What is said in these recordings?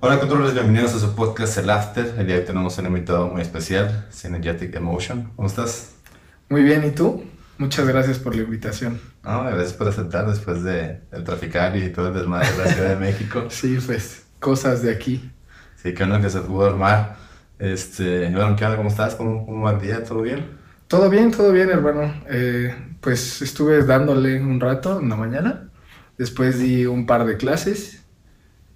Hola controles, bienvenidos a su podcast El After. El día de hoy tenemos un invitado muy especial, Synergetic Emotion. ¿Cómo estás? Muy bien, ¿y tú? Muchas gracias por la invitación. No, gracias por aceptar después de, del traficar y todo el desmadre de la Ciudad de México. sí, pues, cosas de aquí. Sí, qué bueno que se pudo armar. Este, bueno, ¿qué onda? ¿Cómo estás? ¿Cómo, cómo va el día? ¿Todo bien? Todo bien, todo bien, hermano. Eh, pues estuve dándole un rato en la mañana. Después di un par de clases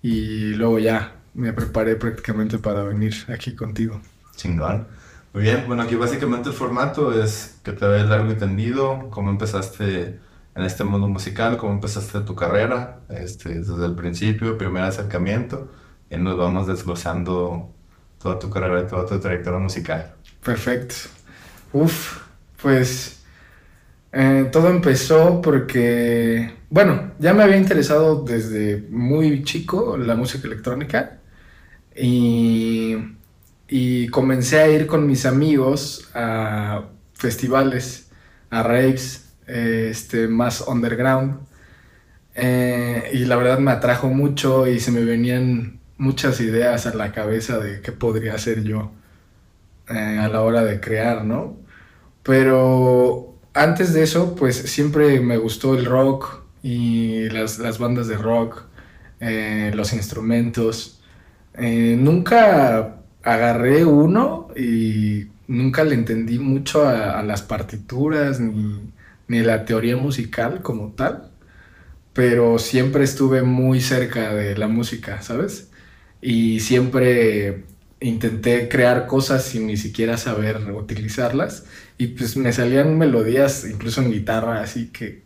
y luego ya me preparé prácticamente para venir aquí contigo. Chingón. Muy bien, bueno, aquí básicamente el formato es que te veas largo y tendido, cómo empezaste en este mundo musical, cómo empezaste tu carrera, este, desde el principio, primer acercamiento, y nos vamos desglosando toda tu carrera y toda tu trayectoria musical. Perfecto. Uf, pues eh, todo empezó porque, bueno, ya me había interesado desde muy chico la música electrónica y, y comencé a ir con mis amigos a festivales, a raves, este, más underground. Eh, y la verdad me atrajo mucho y se me venían muchas ideas a la cabeza de qué podría hacer yo eh, a la hora de crear, ¿no? Pero antes de eso, pues siempre me gustó el rock y las, las bandas de rock, eh, los instrumentos. Eh, nunca agarré uno y nunca le entendí mucho a, a las partituras ni, ni, la teoría musical como tal, pero siempre estuve muy cerca de la música, ¿sabes? Y siempre intenté crear cosas sin ni siquiera saber utilizarlas y pues me salían melodías incluso en guitarra así que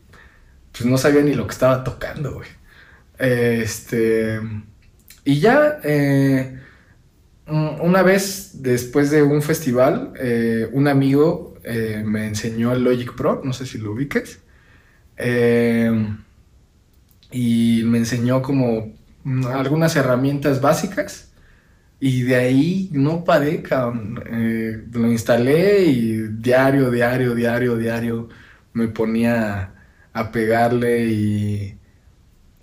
pues no sabía ni lo que estaba tocando, güey. Este y ya eh, una vez después de un festival eh, un amigo eh, me enseñó el Logic Pro, no sé si lo ubiques. Y me enseñó como algunas herramientas básicas y de ahí no paré, cabrón. Lo instalé y diario, diario, diario, diario me ponía a pegarle y,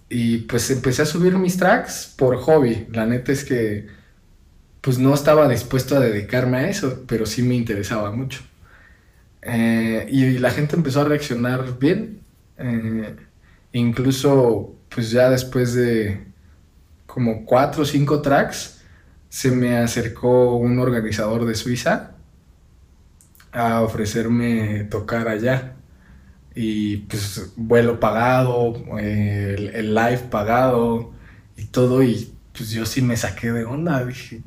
y pues empecé a subir mis tracks por hobby. La neta es que pues no estaba dispuesto a dedicarme a eso, pero sí me interesaba mucho. Eh, y la gente empezó a reaccionar bien. Eh, incluso pues ya después de como cuatro o cinco tracks, se me acercó un organizador de Suiza a ofrecerme tocar allá. Y pues vuelo pagado, eh, el, el, live pagado y todo. Y pues yo sí me saqué de onda. Dije,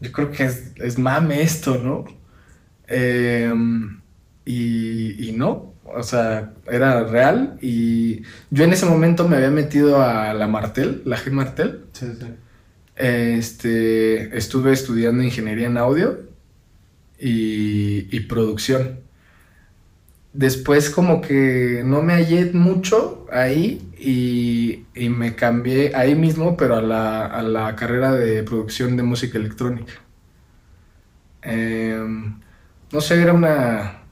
yo creo que es, es mame esto, ¿no? Eh, y, y no, o sea, era real. Y yo en ese momento me había metido a la Martel, la G Martel. Sí, sí. Este, estuve estudiando ingeniería en audio y, y, producción. Después como que no me hallé mucho ahí y, y me cambié ahí mismo, pero a la, a la, carrera de producción de música electrónica. Eh, no sé, era una,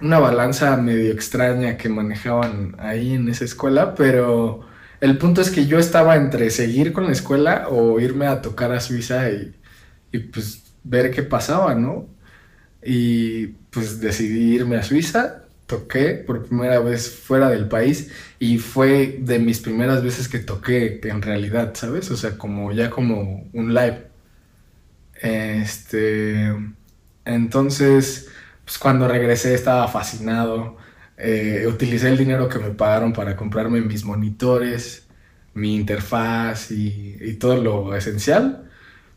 una balanza medio extraña que manejaban ahí en esa escuela, pero el punto es que yo estaba entre seguir con la escuela o irme a tocar a Suiza y, y, pues ver qué pasaba, ¿no? Y pues decidí irme a Suiza, toqué por primera vez fuera del país y fue de mis primeras veces que toqué en realidad, ¿sabes? O sea, como ya como un live. Este, entonces, pues cuando regresé estaba fascinado eh, utilicé el dinero que me pagaron para comprarme mis monitores, mi interfaz y, y, todo lo esencial,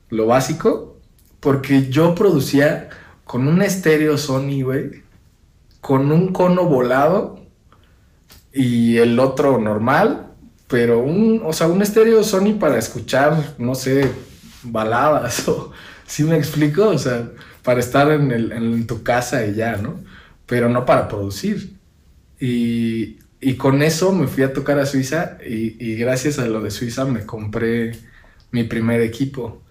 lo básico, porque yo producía con un estéreo Sony, güey, con un cono volado y el otro normal, pero un, o sea, un estéreo Sony para escuchar, no sé, baladas o, ¿sí me explico? O sea, para estar en, el, en tu casa y ya, ¿no? Pero no para producir. Y, y, con eso me fui a tocar a Suiza y, y, gracias a lo de Suiza me compré mi primer equipo.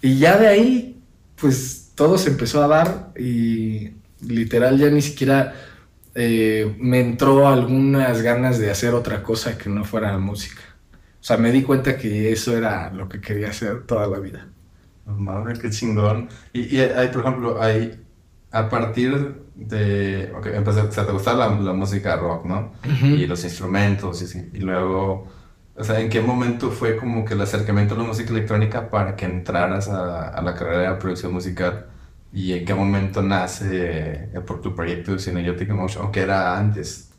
Y ya de ahí, pues todo se empezó a dar y literal ya ni siquiera eh, me entró algunas ganas de hacer otra cosa que no fuera música. O sea, me di cuenta que eso era lo que quería hacer toda la vida. Madre, qué chingón. Y, y hay, por ejemplo, hay, a partir de, ok, empecé, o sea, te gustaba la, la música rock, ¿no? Y los instrumentos, y, y luego, o sea, ¿en qué momento fue como que el acercamiento a la música electrónica para que entraras a, a la carrera de producción musical? ¿Y en qué momento nace eh, por tu proyecto Synergetic Emotion? ¿O era antes?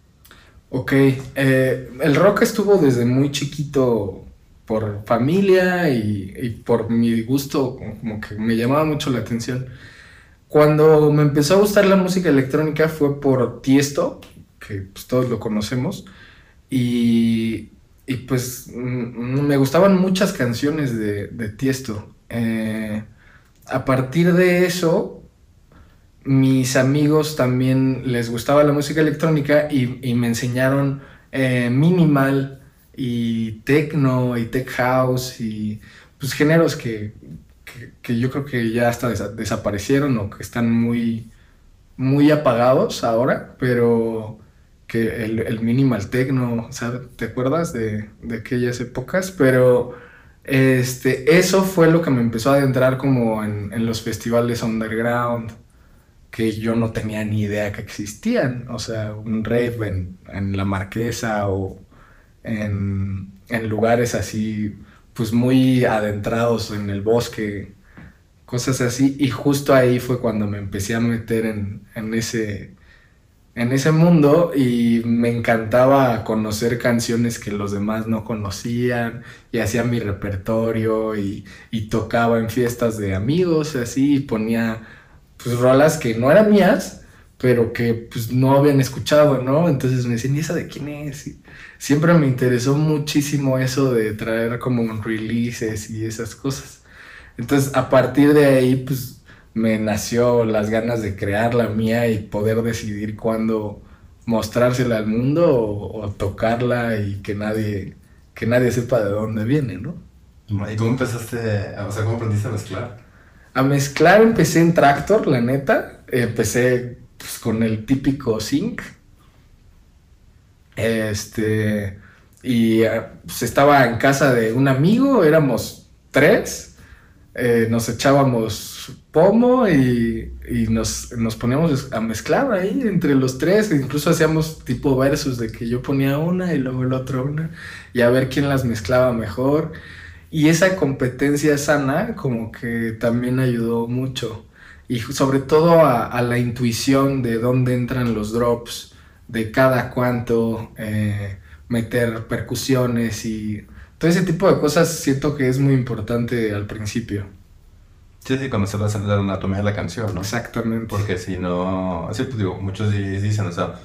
Ok, eh, el rock estuvo desde muy chiquito por familia y, por mi gusto, como que me llamaba mucho la atención. Cuando me empezó a gustar la música electrónica fue por Tiesto, que pues, todos lo conocemos, y, pues mm, me gustaban muchas canciones de, de Tiesto. Eh, a partir de eso, mis amigos también les gustaba la música electrónica y, me enseñaron eh, minimal y techno y tech house y pues géneros que, que, yo creo que ya hasta desa- desaparecieron o que están muy, muy apagados ahora, pero que el, el minimal techno, sea, ¿te acuerdas de, de aquellas épocas? Pero este, eso fue lo que me empezó a adentrar como en, los festivales underground, que yo no tenía ni idea que existían, o sea, un rave en, La Marquesa o en, lugares así, pues muy adentrados en el bosque, cosas así, y justo ahí fue cuando me empecé a meter en ese, en ese mundo y me encantaba conocer canciones que los demás no conocían y hacía mi repertorio y, y tocaba en fiestas de amigos así y ponía pues rolas que no eran mías pero que pues no habían escuchado, ¿no? Entonces me decían, ¿y esa de quién es? Siempre me interesó muchísimo eso de traer como releases y esas cosas. Entonces a partir de ahí pues me nació las ganas de crear la mía y poder decidir cuándo mostrársela al mundo o, o tocarla y que nadie, que nadie sepa de dónde viene, ¿no? ¿Y cómo empezaste, a- o sea, cómo aprendiste a mezclar? A mezclar empecé en Tractor, la neta. Empecé pues, con el típico sync. Este. Y eh, pues, estaba en casa de un amigo, éramos tres. eh, nos echábamos pomo y, y nos, nos poníamos a mezclar ahí entre los tres. e Incluso hacíamos tipo versus de que yo ponía una y luego el otro una. Y a ver quién las mezclaba mejor. Y esa competencia sana como que también ayudó mucho. Y sobre todo a, a la intuición de dónde entran los drops, de cada cuánto eh, meter percusiones y todo ese tipo de cosas siento que es muy importante al principio. Sí, sí, conocer la, la anatomía de la canción, ¿no? Exactamente. Porque si no, sí, pues digo, muchos di- dicen, o sea,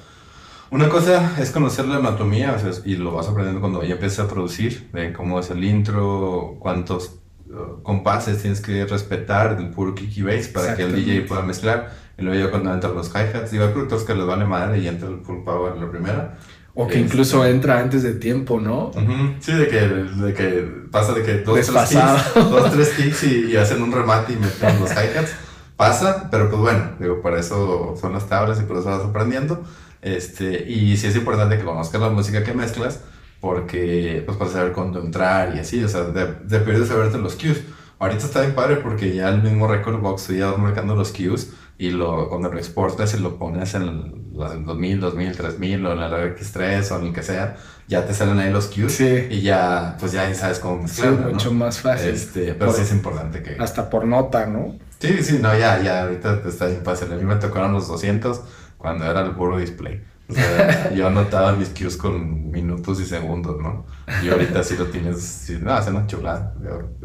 una cosa es conocer la anatomía, o sea, y lo vas aprendiendo cuando ya empiezas a producir, de cómo es el intro, cuántos uh, compases tienes que respetar del puro kick y bass para que el DJ pueda mezclar. Y luego ya cuando entran los hi-hats, digo, hay productores que les vale madre y entra el full power en la primera. O que incluso entra antes de tiempo, ¿no? Sí, de que, de que pasa de que dos, tres Desfasado. kicks, dos, tres kicks y, y hacen un remate y meten los hi-hats. Pasa, pero pues bueno, digo, para eso son las tablas y por eso vas aprendiendo. Este, y sí es importante que conozcas la música que mezclas, porque pues para saber cuándo entrar y así, o sea, de, de periodo saberte los cues. Ahorita está bien padre porque ya el mismo Record Box ya va marcando los cues y lo, cuando lo exportas y lo pones en el 2000, 2000, 3000 o en el X3 o en el que sea, ya te salen ahí los cues Sí. y ya, pues ya sabes cómo Sí, mezclarlo, ¿no? mucho más fácil. Este, pero Por- sí es importante que... Hasta por nota, ¿no? Sí, sí, no, ya, ya, ahorita te está bien fácil. A mí me tocaron los 200 cuando era el puro display. O sea, yo anotaba mis cues con minutos y segundos, ¿no? Y ahorita sí lo tienes, sí, no, hace una chulada.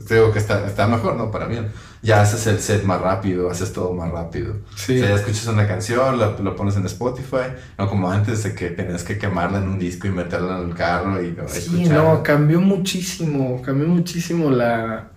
Te digo que está, está mejor, ¿no? Para mí. Ya haces el set más rápido, haces todo más rápido. Sí. O sea, ya escuchas una canción, la, lo pones en Spotify, no como antes de que tenías que quemarla en un disco y meterla en el carro y Sí, escucharla. no, cambió muchísimo, cambió muchísimo la,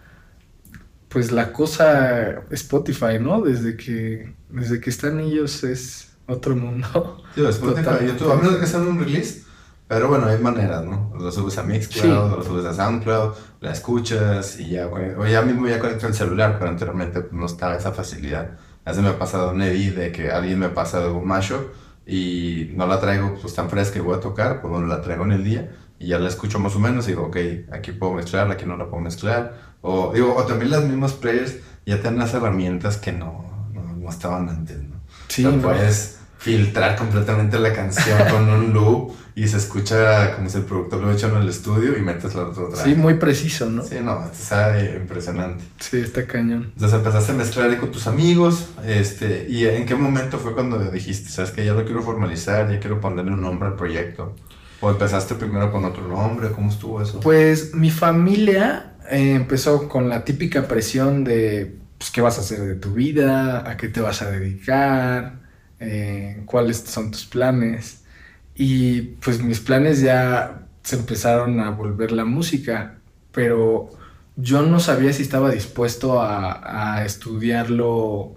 pues la cosa Spotify, ¿no? Desde que, desde que están ellos es otro mundo. Sí, de Spotify. YouTube, a menos que sean un release, pero bueno, hay maneras, ¿no? Lo subes a Mixcloud, Sí. lo subes a SoundCloud, la escuchas y ya, güey. O ya mismo ya conecto el celular, pero anteriormente pues, no estaba esa facilidad. Hace me ha pasado un edit de que alguien me pasa de un mashup y no la traigo pues tan fresca y voy a tocar, pues bueno, la traigo en el día y ya la escucho más o menos y digo, ok, aquí puedo mezclar, aquí no la puedo mezclar. O, digo, o también las mismas players ya tienen las herramientas que no, no, no estaban antes, ¿no? Sí, O sea, no. Filtrar completamente la canción con un loop y se escucha como si el productor lo hecho en el estudio y metes la otra track. Sí, muy preciso, ¿no? Sí, no, está impresionante. Sí, está cañón. Entonces empezaste a mezclar con tus amigos, este, y en qué momento fue cuando dijiste, sabes que ya lo quiero formalizar, ya quiero ponerle un nombre al proyecto? ¿O empezaste primero con otro nombre? ¿Cómo estuvo eso? Pues mi familia eh, empezó con la típica presión de pues, qué vas a hacer de tu vida, a qué te vas a dedicar, eh, cuáles son tus planes. Y pues mis planes ya se empezaron a volver la música, pero yo no sabía si estaba dispuesto a, a estudiarlo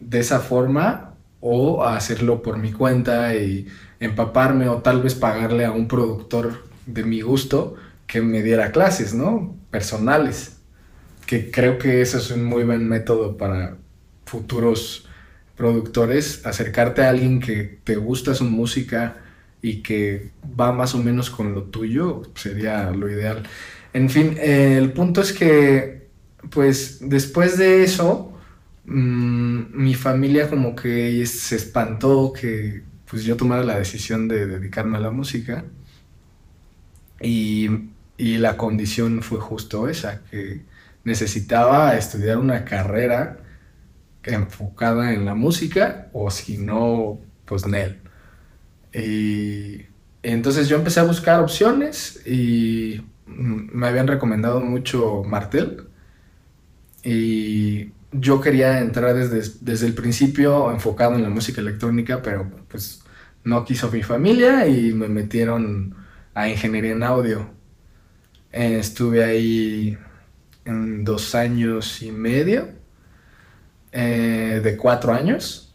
de esa forma o a hacerlo por mi cuenta y empaparme o tal vez pagarle a un productor de mi gusto que me diera clases, ¿no? Personales. Que creo que eso es un muy buen método para futuros productores, acercarte a alguien que te gusta su música y que va más o menos con lo tuyo, sería lo ideal. En fin, eh, el punto es que, pues después de eso, mm, mi familia como que se espantó que pues yo tomara la decisión de dedicarme a la música y, y la condición fue justo esa, que necesitaba estudiar una carrera enfocada en la música o si no, pues Nel. Y entonces yo empecé a buscar opciones y me habían recomendado mucho Martel y yo quería entrar desde, desde el principio enfocado en la música electrónica, pero pues no quiso mi familia y me metieron a ingeniería en audio. Estuve ahí en dos años y medio, eh, de cuatro años.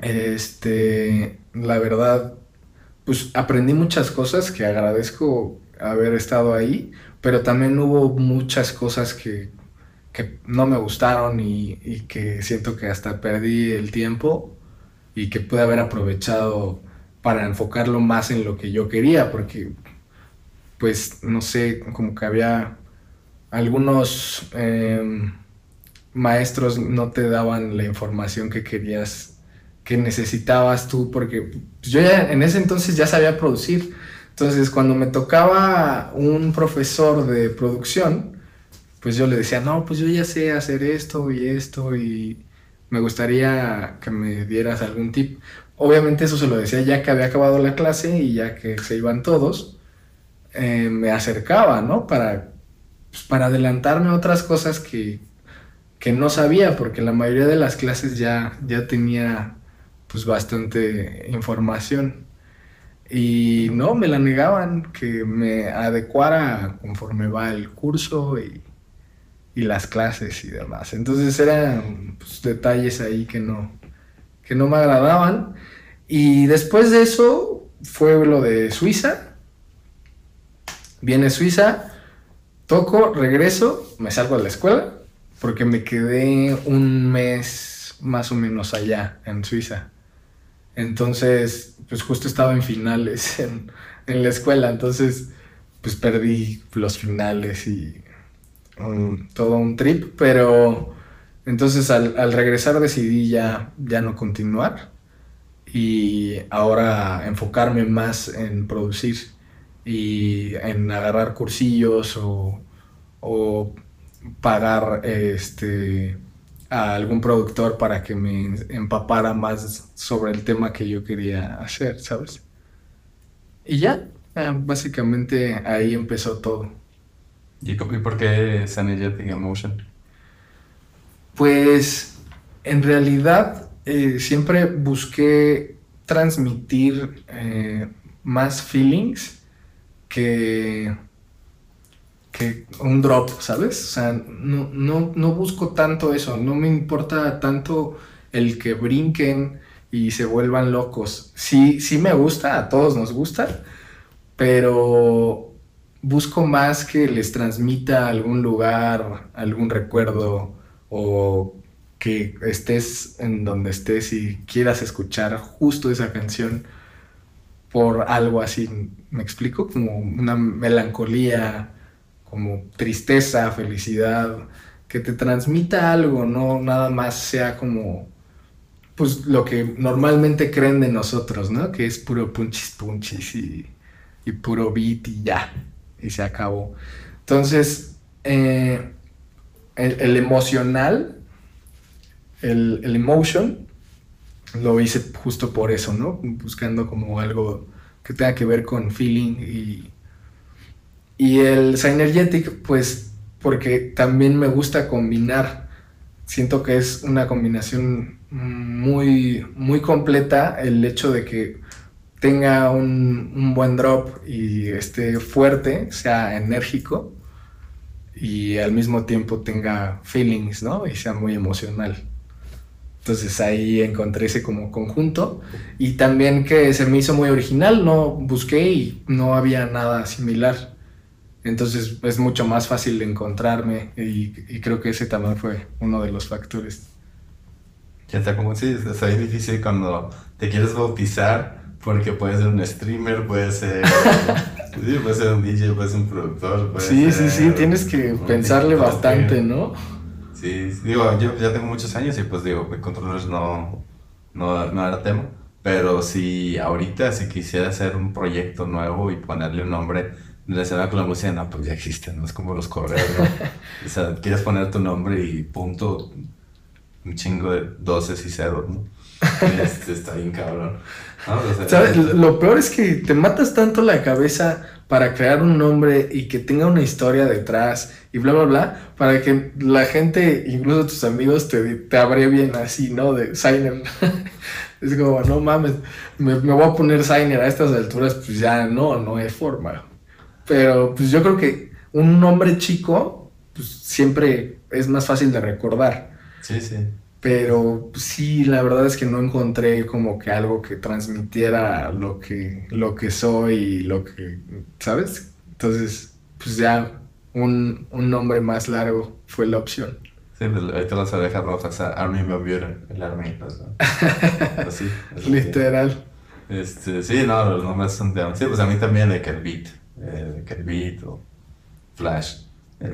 Este, la verdad, pues aprendí muchas cosas que agradezco haber estado ahí, pero también hubo muchas cosas que, que no me gustaron y, y que siento que hasta perdí el tiempo y que pude haber aprovechado para enfocarlo más en lo que yo quería, porque pues no sé, como que había algunos eh, maestros no te daban la información que querías, que necesitabas tú, porque yo ya en ese entonces ya sabía producir. Entonces cuando me tocaba un profesor de producción, pues yo le decía, no, pues yo ya sé hacer esto y esto y me gustaría que me dieras algún tip. Obviamente eso se lo decía ya que había acabado la clase y ya que se iban todos, eh, me acercaba, ¿no? Para, pues, para adelantarme a otras cosas que, que no sabía, porque la mayoría de las clases ya, ya tenía pues bastante información. Y no, me la negaban, que me adecuara conforme va el curso y, y las clases y demás. Entonces eran pues, detalles ahí que no, que no me agradaban. Y después de eso fue lo de Suiza. Viene Suiza, toco, regreso, me salgo de la escuela, porque me quedé un mes más o menos allá, en Suiza. Entonces, pues justo estaba en finales en, la escuela, entonces pues perdí los finales y todo un trip, pero entonces al, regresar decidí ya, ya no continuar y ahora enfocarme más en producir y en agarrar cursillos o pagar este, a algún productor para que me empapara más sobre el tema que yo quería hacer, ¿sabes? Y ya, eh, básicamente ahí empezó todo. ¿Y, por qué Sanegetic Emotion? Pues en realidad eh, siempre busqué transmitir eh, más feelings que, que un drop, ¿sabes? O sea, no, no, no busco tanto eso, no me importa tanto el que brinquen y se vuelvan locos. Sí, sí me gusta, a todos nos gusta, pero busco más que les transmita algún lugar, algún recuerdo o que estés en donde estés y quieras escuchar justo esa canción, por algo así, ¿me explico? Como una melancolía, como tristeza, felicidad, que te transmita algo, no nada más sea como pues lo que normalmente creen de nosotros, ¿no? Que es puro punchis punchis y, y puro beat y ya, y se acabó. Entonces, eh, el, emocional, el, el emotion, lo hice justo por eso, ¿no? Buscando como algo que tenga que ver con feeling y, y el Synergetic, pues porque también me gusta combinar. Siento que es una combinación muy, muy completa el hecho de que tenga un, un buen drop y esté fuerte, sea enérgico y al mismo tiempo tenga feelings, ¿no? Y sea muy emocional. Entonces ahí encontré ese como conjunto y también que se me hizo muy original, no busqué y no había nada similar. Entonces es mucho más fácil de encontrarme y, creo que ese también fue uno de los factores. Ya está como si es bien difícil cuando te quieres bautizar porque puedes ser un streamer, puedes ser, puede ser un DJ, puedes ser un productor. sí, sí, sí, tienes que pensarle bastante, ¿no? Sí, digo, yo ya tengo muchos años y pues digo, controllers no, no, no era tema. Pero si ahorita, si quisiera hacer un proyecto nuevo y ponerle un nombre relacionado con la música, no, pues ya existe, no es como los correos, ¿no? o sea, quieres poner tu nombre y punto, un chingo de doces y ceros, ¿no? Este está bien cabrón. ¿Sabes? Lo peor es que te matas tanto la cabeza para crear un nombre y que tenga una historia detrás y bla, bla, bla, para que la gente, incluso tus amigos, te, te bien así, ¿no? De Signer. es como, no mames, me, voy a poner Signer a estas alturas, pues ya no, no hay forma. Pero pues yo creo que un nombre chico, pues siempre es más fácil de recordar. Sí, sí. Pero sí, la verdad es que no encontré como que algo que transmitiera lo que, lo que soy y lo que, ¿sabes? Entonces, pues ya un, nombre más largo fue la opción. Sí, pues ahorita las orejas rojas, Army Bermuda, el Army, Así. Literal. Este, sí, no, los nombres son de... Sí, pues a mí también de que Beat, eh, o Flash.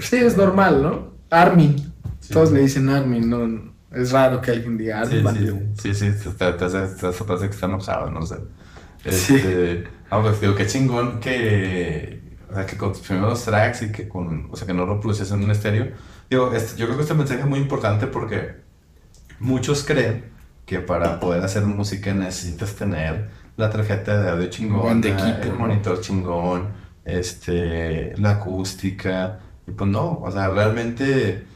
sí, es normal, ¿no? Armin. Todos le dicen Armin, no es raro que alguien diga sí, sí, sí, sí, te, te, hace, te hace que están enojados, no sé. Este, sí. Ah, pues digo, qué chingón que, o sea, que con tus primeros tracks y que con, o sea, que no lo reproduces en un estéreo. Digo, este, yo creo que este mensaje es muy importante porque muchos creen que para poder hacer música necesitas tener la tarjeta de audio chingón, de equipo, el monitor chingón, este, la acústica, y pues no, o sea, realmente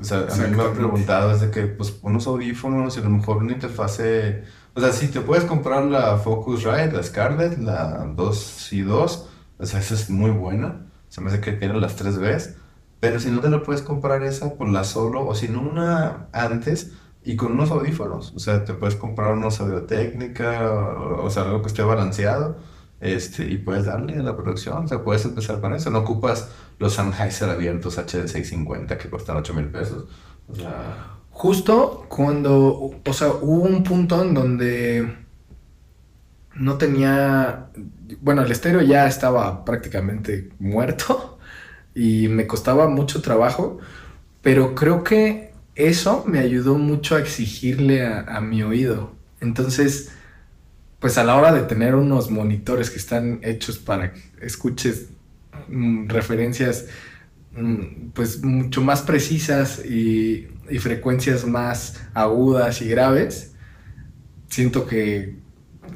o sea, a mí me han preguntado desde que, pues, unos audífonos y a lo mejor una interfase... O sea, si te puedes comprar la Focusrite, la Scarlett, la 2 y 2, o sea, esa es muy buena. Se me hace que tiene las 3 Bs. Pero si no te la puedes comprar esa, pues la solo, o si no una antes, y con unos audífonos. O sea, te puedes comprar unos audio técnica, o, o sea, algo que esté balanceado este, y puedes darle a la producción, o sea, puedes empezar con eso. No ocupas los Sennheiser abiertos HD650 que cuestan 8 mil pesos. O sea... Justo cuando, o sea, hubo un punto en donde no tenía, bueno, el estéreo ya estaba prácticamente muerto y me costaba mucho trabajo, pero creo que eso me ayudó mucho a exigirle a, a mi oído. Entonces, pues a la hora de tener unos monitores que están hechos para que escuches mm, referencias mm, pues mucho más precisas y, frecuencias más agudas y graves, siento que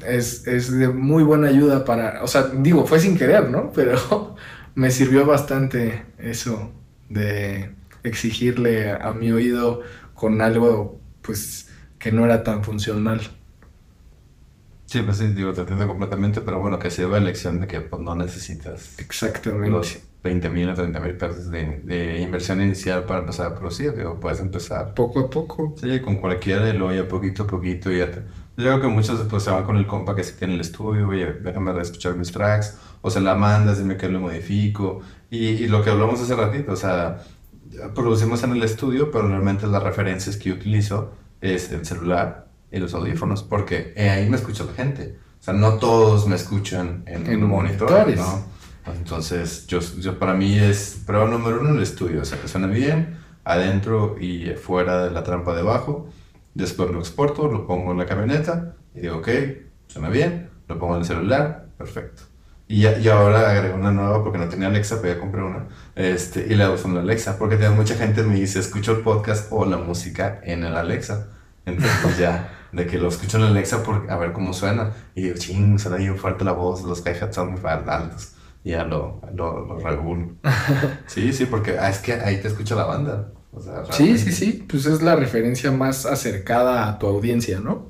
es, de muy buena ayuda para, o sea, digo, fue sin querer, ¿no? Pero me sirvió bastante eso de exigirle a mi oído con algo pues que no era tan funcional. Sí, pues sí, digo, te entiendo completamente, pero bueno, que sirva la lección de que pues, no necesitas Exactamente. los 20 mil o 30 mil pesos de, de, inversión inicial para empezar a producir, digo, puedes empezar. Poco a poco. Sí, con cualquiera de lo ya poquito a poquito y ya te... Yo creo que muchos pues, se van con el compa que sí tiene el estudio, oye, déjame escuchar mis tracks, o se la mandas, dime que lo modifico, y, y lo que hablamos hace ratito, o sea, producimos en el estudio, pero realmente las referencias que yo utilizo es el celular, y los audífonos, porque ahí me escucha la gente. O sea, no todos me escuchan en, En monitor, monitores. ¿no? Entonces, yo, yo para mí es prueba número uno el estudio, o sea, que suene bien, adentro y fuera de la trampa debajo. Después lo exporto, lo pongo en la camioneta y digo, ok, suena bien, lo pongo en el celular, perfecto. Y, y ahora agregué una nueva porque no tenía Alexa, pero ya compré una. Este, y la uso en la Alexa, porque tengo mucha gente me dice, escucho el podcast o la música en el Alexa. Entonces pues, ya, de que lo escucho en Alexa por, a ver cómo suena. Y digo, ching, suena bien fuerte la voz, los hi-hats son muy altos. Y ya lo, lo, lo regulo. Sí, sí, porque ah, es que ahí te escucha la banda. O sea, Sí, sí, sí, pues es la referencia más acercada a tu audiencia, ¿no?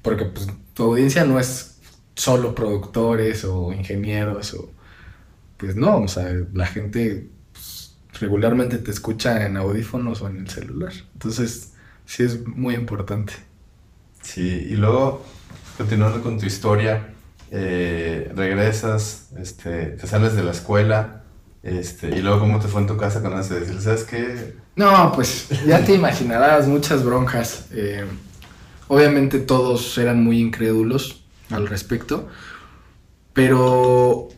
Porque pues tu audiencia no es solo productores o ingenieros o... Pues no, o sea, la gente pues, regularmente te escucha en audífonos o en el celular. Entonces, sí es muy importante. Sí, y luego, continuando con tu historia, eh, regresas, este, te sales de la escuela, este, y luego cómo te fue en tu casa con eso de decir, ¿sabes qué? No, pues ya te imaginarás muchas broncas. Eh, obviamente todos eran muy incrédulos al respecto, pero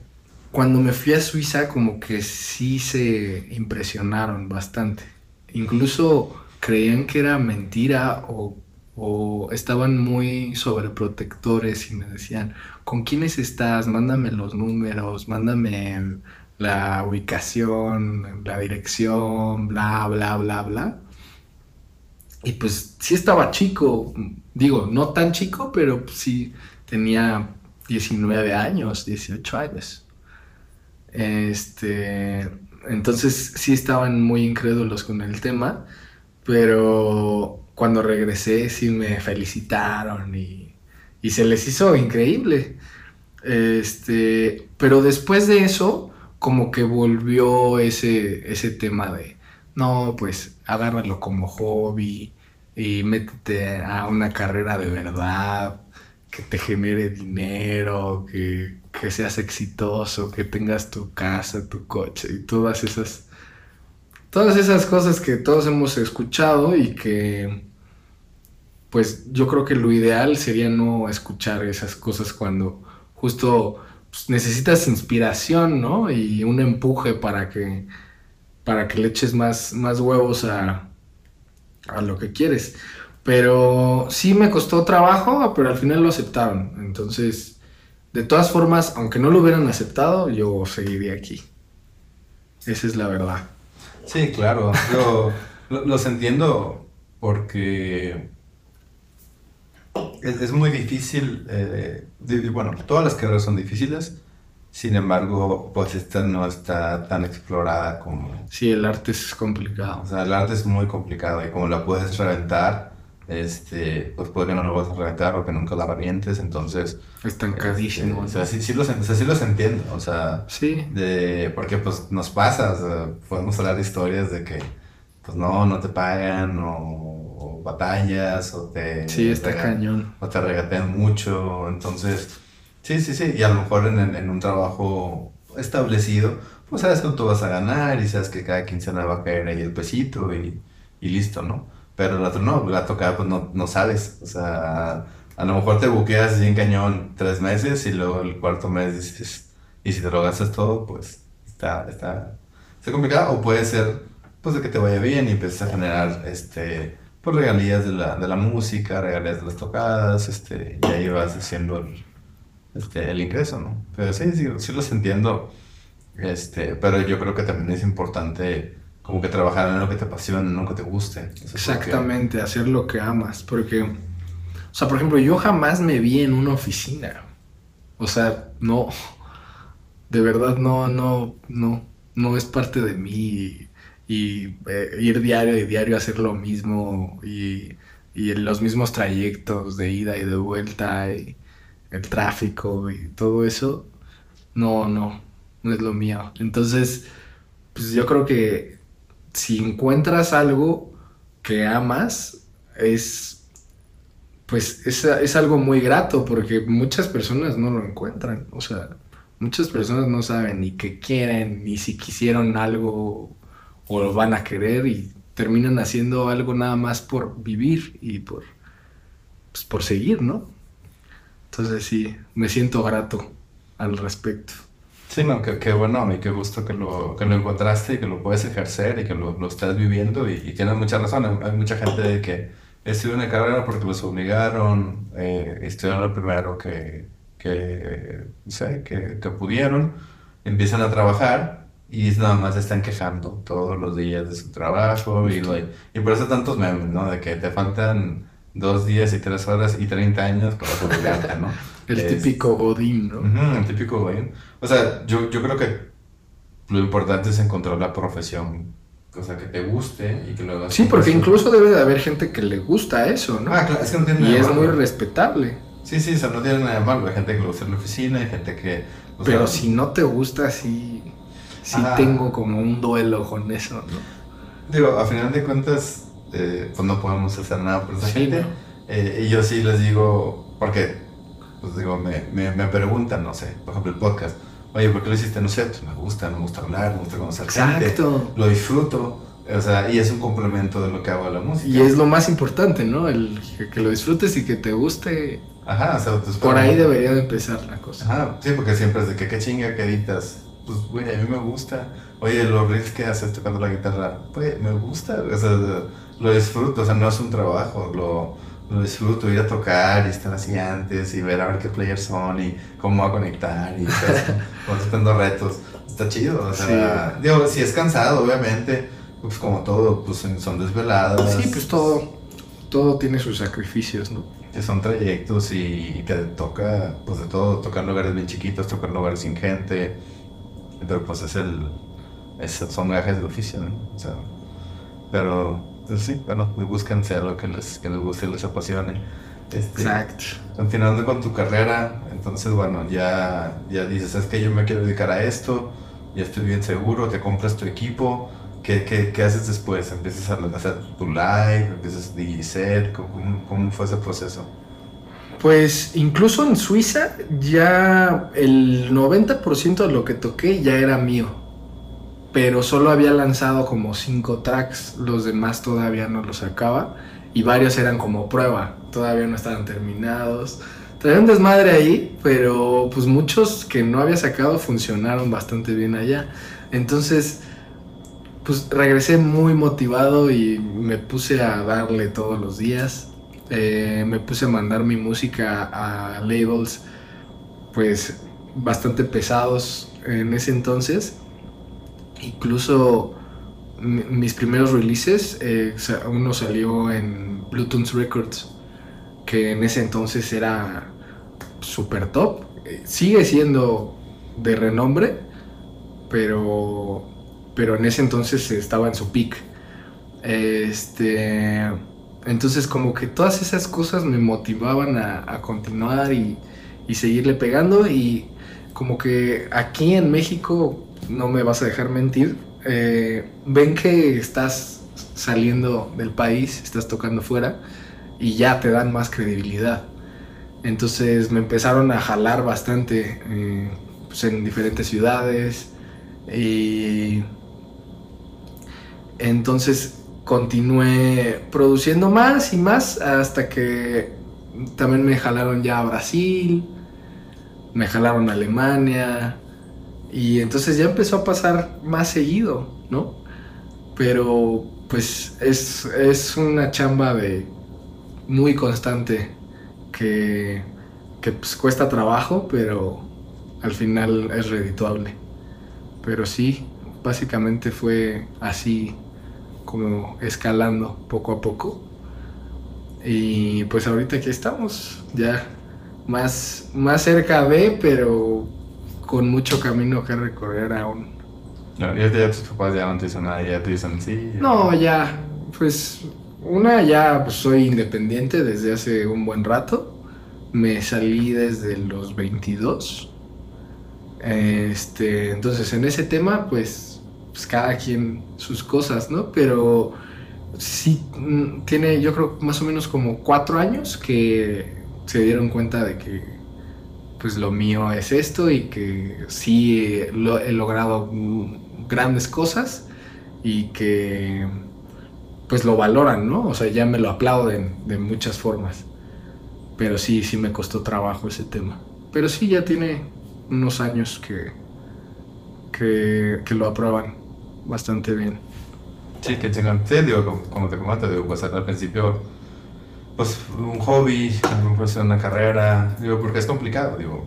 cuando me fui a Suiza como que sí se impresionaron bastante. Incluso creían que era mentira o, o estaban muy sobreprotectores y me decían, ¿con quiénes estás? Mándame los números, mándame la ubicación, la dirección, bla, bla, bla, bla. Y pues sí estaba chico, digo, no tan chico, pero sí tenía 19 años, 18 años. Este, entonces sí estaban muy incrédulos con el tema, pero cuando regresé sí me felicitaron y, y se les hizo increíble. Este, pero después de eso, como que volvió ese, ese tema de, no, pues agárralo como hobby y métete a una carrera de verdad, que te genere dinero, que, que seas exitoso, que tengas tu casa, tu coche y todas esas, todas esas cosas que todos hemos escuchado y que, pues yo creo que lo ideal sería no escuchar esas cosas cuando justo pues, necesitas inspiración, ¿no? Y un empuje para que, para que le eches más, más huevos a, a lo que quieres. Pero sí me costó trabajo, pero al final lo aceptaron. Entonces, de todas formas, aunque no lo hubieran aceptado, yo seguiría aquí. Esa es la verdad. Sí, claro, yo lo- los entiendo porque es, es muy difícil, eh, bueno, todas las carreras son difíciles, sin embargo, pues esta no está tan explorada como, Sí, el arte es complicado. o sea, el arte es muy complicado y como la puedes reventar, este, pues puede que no lo vas a reventar o que nunca la revientes, entonces, Estancadísimo. este, o sea, sí, sí los, o sea, sí los entiendo, o sea, Sí, de, porque pues nos pasa, o sea, podemos hablar de historias de que pues no, no te pagan o, o batallas o te, sí, está cañón. o te regatean mucho, entonces sí, sí, sí, y a lo mejor en, en- en un trabajo establecido, pues sabes cuánto vas a ganar y sabes que cada quincena va a caer ahí el pesito y, y listo, ¿no? Pero el otro no, la tocada pues no, no sabes, o sea, a lo mejor te buqueas bien cañón tres meses y luego el cuarto mes dices, y si te lo gastas todo, pues está, está, está complicado. O puede ser, pues, de que te vaya bien y empieces a generar, este, pues, regalías de la, de la música, regalías de las tocadas, este, y ahí vas haciendo el, este, el ingreso, ¿no? Pero sí, sí, sí los entiendo, este, pero yo creo que también es importante como que trabajar en lo que te apasiona, en lo que te guste. Exactamente, hacer lo que amas. Porque, o sea, por ejemplo, yo jamás me vi en una oficina. O sea, no, de verdad no, no, no, no es parte de mí. Y, eh, ir diario y diario a hacer lo mismo y, y los mismos trayectos de ida y de vuelta y el tráfico y todo eso, no, no, no es lo mío. Entonces, pues yo creo que si encuentras algo que amas, es pues es, es algo muy grato porque muchas personas no lo encuentran. O sea, muchas personas no saben ni qué quieren, ni si quisieron algo o lo van a querer y terminan haciendo algo nada más por vivir y por, pues, por seguir, ¿no? Entonces sí, me siento grato al respecto. Sí, no, qué, bueno y qué gusto que lo, que lo encontraste y que lo puedes ejercer y que lo, lo estás viviendo y, tienes mucha razón. Hay, mucha gente que estudió una carrera porque los obligaron, eh, estudiaron lo primero que, que, que, que pudieron, empiezan a trabajar y nada más están quejando todos los días de su trabajo y, y por eso tantos memes, ¿no? De que te faltan dos días y tres horas y 30 años para jubilarte, ¿no? el típico Godín, ¿no? el típico Godín. O sea, yo, yo creo que lo importante es encontrar la profesión, o sea, que te guste y que lo hagas. Sí, porque incluso debe de haber gente que le gusta eso, ¿no? Ah, claro, es que no tiene nada Y es muy respetable. Sí, sí, o sea, no tiene nada de malo. Hay gente que le gusta en la oficina, hay gente que... Pero si no te gusta, sí, sí tengo como un duelo con eso, ¿no? Digo, a final de cuentas, eh, pues no podemos hacer nada por esa gente. Eh, y yo sí les digo, porque, pues digo, me, me, me, preguntan, no sé, por ejemplo, el podcast. Oye, ¿por qué lo hiciste? No sé, pues me gusta, me gusta hablar, me gusta conocer Exacto. gente. Lo disfruto. O sea, y es un complemento de lo que hago a la música. Y es lo más importante, ¿no? El que, lo disfrutes y que te guste. Ajá, o sea, pues, por ahí debería de empezar la cosa. Ajá, sí, porque siempre es de que qué chinga que editas. Pues, güey, a mí me gusta. Oye, los riffs que haces tocando la guitarra, pues, me gusta. O sea, lo disfruto, o sea, no es un trabajo, lo, lo disfruto, ir a tocar y estar así antes y ver a ver qué players son y cómo va a conectar y cuando retos. Está chido, o sea, digo, si es cansado, obviamente, pues como todo, pues son desveladas. Sí, pues todo, todo tiene sus sacrificios, ¿no? Que son trayectos y, que toca, pues de todo, tocar lugares bien chiquitos, tocar lugares sin gente, pero pues es el, es, son viajes de oficio, ¿no? O sea, pero pues sí, bueno, buscan ser lo que les, que les guste y les apasione. Este, Exacto. Continuando con tu carrera, entonces, bueno, ya, ya dices, es que yo me quiero dedicar a esto, ya estoy bien seguro, te compras tu equipo. ¿Qué, qué, qué haces después? ¿Empiezas a hacer tu live? ¿Empiezas a digiset? ¿Cómo, ¿Cómo fue ese proceso? Pues incluso en Suiza ya el 90% de lo que toqué ya era mío pero solo había lanzado como cinco tracks, los demás todavía no los sacaba y varios eran como prueba, todavía no estaban terminados. Traía un desmadre ahí, pero pues muchos que no había sacado funcionaron bastante bien allá. Entonces, pues regresé muy motivado y me puse a darle todos los días. Eh, me puse a mandar mi música a labels, pues bastante pesados en ese entonces Incluso mis primeros releases, eh, uno salió en Bluetooth Records, que en ese entonces era super top. Eh, sigue siendo de renombre, pero, pero en ese entonces estaba en su peak. Este, entonces como que todas esas cosas me motivaban a, continuar y, y seguirle pegando y como que aquí en México no me vas a dejar mentir, eh, ven que estás saliendo del país, estás tocando fuera y ya te dan más credibilidad. Entonces me empezaron a jalar bastante eh, pues, en diferentes ciudades y entonces continué produciendo más y más hasta que también me jalaron ya a Brasil, me jalaron a Alemania, y entonces ya empezó a pasar más seguido, ¿no? Pero pues es, una chamba de muy constante que, que pues, cuesta trabajo, pero al final es redituable. Pero sí, básicamente fue así como escalando poco a poco. Y pues ahorita aquí estamos, ya más, más cerca de, pero con mucho camino que recorrer aún. No, ya, ya tus papás ya no te dicen nada, ya te dicen sí. No, ya, pues una ya pues, soy independiente desde hace un buen rato. Me salí desde los 22. Este, entonces en ese tema pues, pues cada quien sus cosas, ¿no? Pero sí mm, tiene yo creo más o menos como cuatro años que se dieron cuenta de que pues lo mío es esto y que sí lo, he logrado grandes cosas y que pues lo valoran, ¿no? O sea, ya me lo aplauden de muchas formas. Pero sí, sí me costó trabajo ese tema. Pero sí, ya tiene unos años que, que, que lo aprueban bastante bien. Sí, que tengan, sí, digo, como, te digo, pues al principio, pues un hobby, pues una carrera, digo, porque es complicado, digo,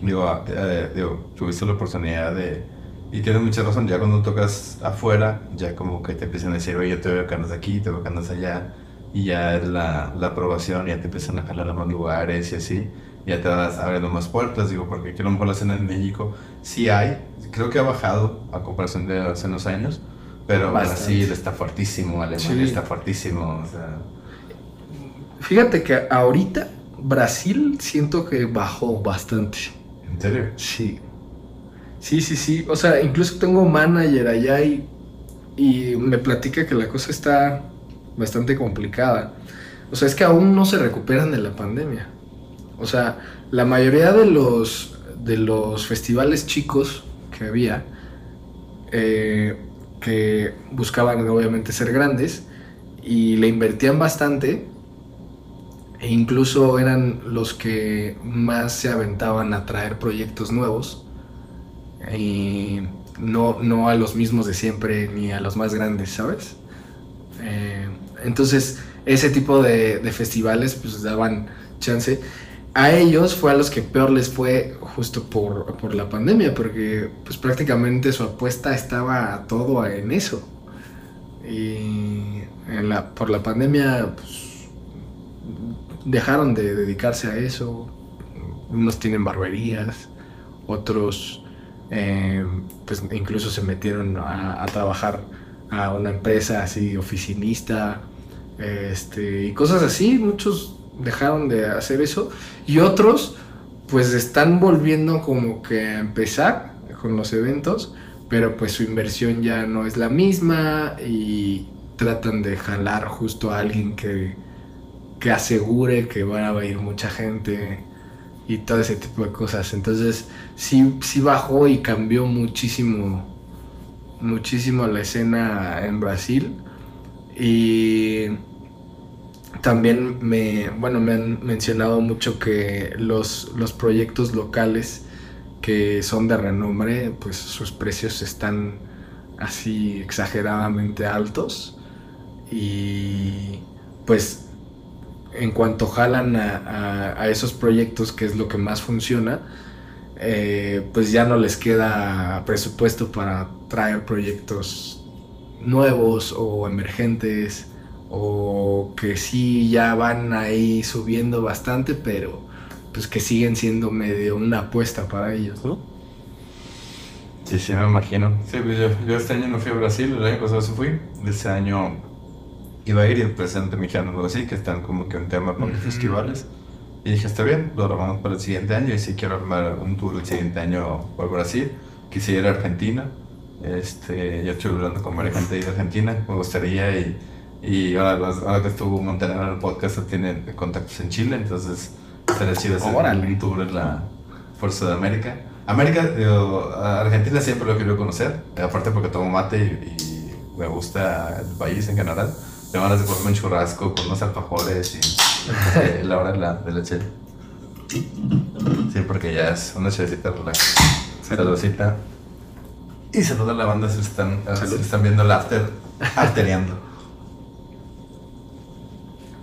digo, ah, eh, digo, tuviste la oportunidad de, y tienes mucha razón, ya cuando tocas afuera, ya como que te empiezan a decir, oye, yo te veo que andas aquí, te veo que andas allá, y ya es la, la aprobación, ya te empiezan a jalar a más lugares y así, ya te vas abriendo más puertas, digo, porque aquí a lo mejor la escena en México sí hay, creo que ha bajado a comparación de hace unos años, pero. Brasil está fuertísimo, Alemania Sí. está fuertísimo, o sea, Fíjate que ahorita Brasil siento que bajó bastante. ¿en serio? Sí. Sí, sí, sí. O sea, incluso tengo manager allá y, y me platica que la cosa está bastante complicada. O sea, es que aún no se recuperan de la pandemia. O sea, la mayoría de los, de los festivales chicos que había, eh, que buscaban obviamente ser grandes y le invertían bastante, e incluso eran los que más se aventaban a traer proyectos nuevos y no, no a los mismos de siempre ni a los más grandes, ¿sabes? Eh, entonces, ese tipo de, de festivales pues daban chance. A ellos fue a los que peor les fue justo por, por la pandemia, porque pues prácticamente su apuesta estaba todo en eso. Y por la pandemia pues, dejaron de dedicarse a eso. Unos tienen barberías, otros eh, pues incluso se metieron a, a trabajar a una empresa así oficinista este, y cosas así. Muchos dejaron de hacer eso y otros pues están volviendo como que a empezar con los eventos, pero pues su inversión ya no es la misma y tratan de jalar justo a alguien que, que asegure que va a ir mucha gente y todo ese tipo de cosas. Entonces sí, sí bajó y cambió muchísimo, muchísimo la escena en Brasil. Y también me, bueno, me han mencionado mucho que los, los proyectos locales que son de renombre, pues sus precios están así exageradamente altos. Y pues en cuanto jalan a, a- a esos proyectos, que es lo que más funciona, eh, pues ya no les queda presupuesto para traer proyectos nuevos o emergentes o que sí ya van ahí subiendo bastante, pero pues que siguen siendo medio una apuesta para ellos, ¿no? Sí, sí, me imagino. Sí, pues yo, yo este año no fui a Brasil, el año pasado sí fui. Este año iba a ir y el presidente mexicano algo así, que están como que un tema con los festivales. Y dije, está bien, lo armamos para el siguiente año y si quiero armar un tour el siguiente año por Brasil. Quisiera ir a Argentina. Este, yo estoy hablando con varias gente de Argentina, me gustaría y, y ahora, ahora que estuvo Montenegro en el podcast tienen contactos en Chile, entonces estaría chido hacer un tour en la por Sudamérica. América, a Argentina siempre lo querido conocer, aparte porque tomo mate y, y me gusta el país en general. Tengo ganas de comerme un churrasco con unos alfajores y eh, la hora de la, de la chela. Sí, porque ya es una chevecita relax. Saludcita. Y saluda a la banda si están, si Salud. están viendo el after, aftereando.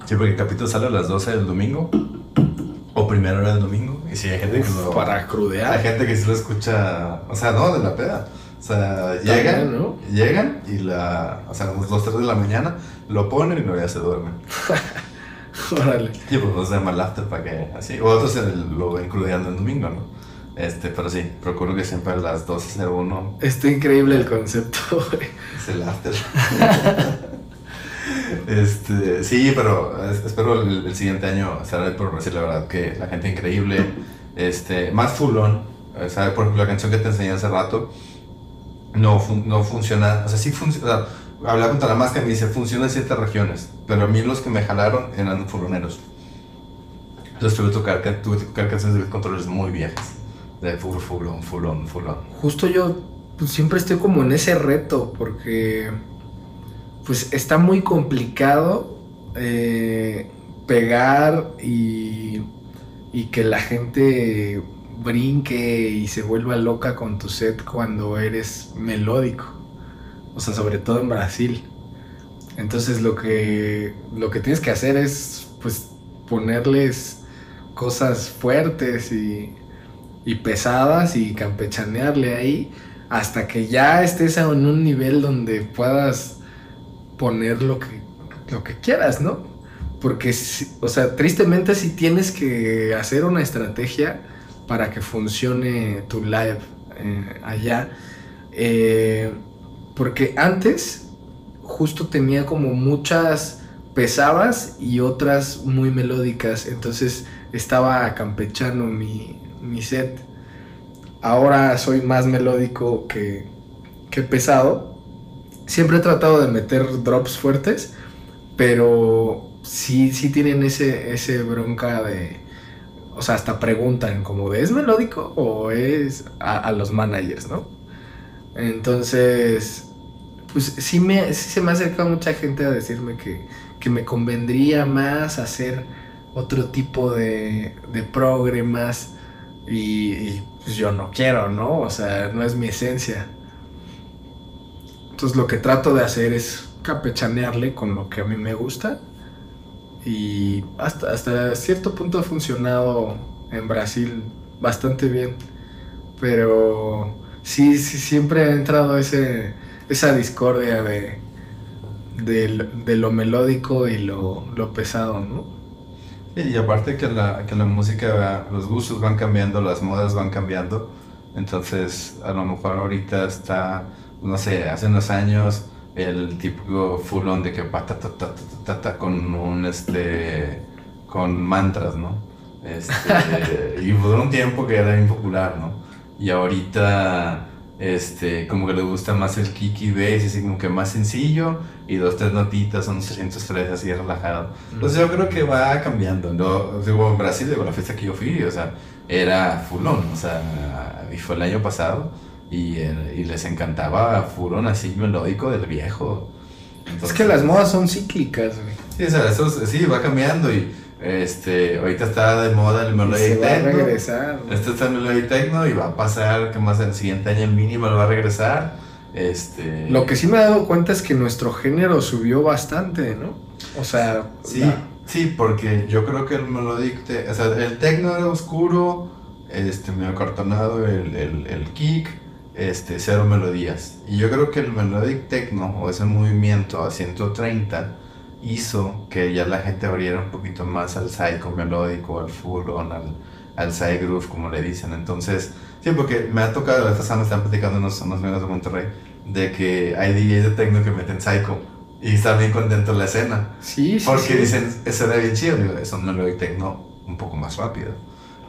Sí, porque el capítulo sale a las 12 del domingo. O primera hora del domingo. Y si hay gente que lo. para Hay crudear. gente que sí lo escucha. O sea, no, de la peda. O sea, También, llegan, ¿no? llegan y la. O sea, a las 2, 3 de la mañana lo ponen y luego ya se duermen. Órale. Y pues no se llama el after para que así. O otros el- lo crudeando el domingo, ¿no? Este, pero sí, procuro que siempre a las 12.01 Está increíble el concepto, güey. es el after. este, sí, pero es- espero el, el siguiente año estar ahí por decir la verdad que la gente increíble, este, más fulón. Sea, por ejemplo, la canción que te enseñé hace rato no, fun- no funciona. O sea, sí funciona. Hablaba contra la máscara y me dice funciona en ciertas regiones, pero a mí los que me jalaron eran fuloneros. Entonces tuve que tocar, tuve que tocar canciones de controles muy viejas. De full, fulón, fulón, fulón. Justo yo pues, siempre estoy como en ese reto porque pues está muy complicado eh, pegar y, y que la gente brinque y se vuelva loca con tu set cuando eres melódico. O sea, sobre todo en Brasil. Entonces lo que, lo que tienes que hacer es pues ponerles cosas fuertes y, y pesadas y campechanearle ahí hasta que ya estés en un nivel donde puedas poner lo que, lo que quieras, ¿no? Porque, o sea, tristemente si tienes que hacer una estrategia para que funcione tu live eh, allá. Eh, porque antes justo tenía como muchas pesadas y otras muy melódicas. Entonces estaba campechano mi, mi set. Ahora soy más melódico que, que pesado. Siempre he tratado de meter drops fuertes, pero sí, sí tienen ese, ese bronca de, o sea, hasta preguntan como ¿es melódico o es a, los managers, no? Entonces, pues sí, me, se me ha acercado mucha gente a decirme que, que me convendría más hacer otro tipo de, de programas y, pues yo no quiero, ¿no? O sea, no es mi esencia. Entonces lo que trato de hacer es capechanearle con lo que a mí me gusta y hasta, hasta cierto punto ha funcionado en Brasil bastante bien. Pero sí, sí siempre ha entrado ese, esa discordia de, de, lo melódico y lo, lo pesado, ¿no? y aparte que la, que la música, los gustos van cambiando, las modas van cambiando. Entonces, a lo mejor ahorita está, no sé, hace unos años el típico full on de que ta, con un este con mantras, ¿no? Este, y por un tiempo que era impopular, ¿no? Y ahorita este como que le gusta más el kiki bass, así como que más sencillo y dos tres notitas, son 303 así relajado. Entonces yo creo que va cambiando, ¿no? Digo, en Brasil, digo, la fiesta que yo fui, o sea, era full on, o sea, y fue el año pasado y, y les encantaba Furón así melódico del viejo. es que las modas son cíclicas, güey. Sí, o sea, eso sí, va cambiando y este, ahorita está de moda el Melody Techno. Va a regresar. Este está el Melody Techno y va a pasar que más el siguiente año el mínimo va a regresar. Este... Lo que sí me he dado cuenta es que nuestro género subió bastante, ¿no? O sea, sí, sí, porque yo creo que el Melodic, o sea, el techno era oscuro, este, medio cartonado, el, el, el kick, este, cero melodías. Y yo creo que el melodic techno o ese movimiento a 130 hizo que ya la gente abriera un poquito más al psycho melódico, al full on, al, al side groove, como le dicen. Entonces, sí, porque me ha tocado, esta semana están platicando unos, unos amigos de Monterrey, de que hay DJs de techno que meten psycho y están bien contentos en la escena. Sí, sí. Porque dicen, eso era bien chido, digo, es un melodic techno un poco más rápido.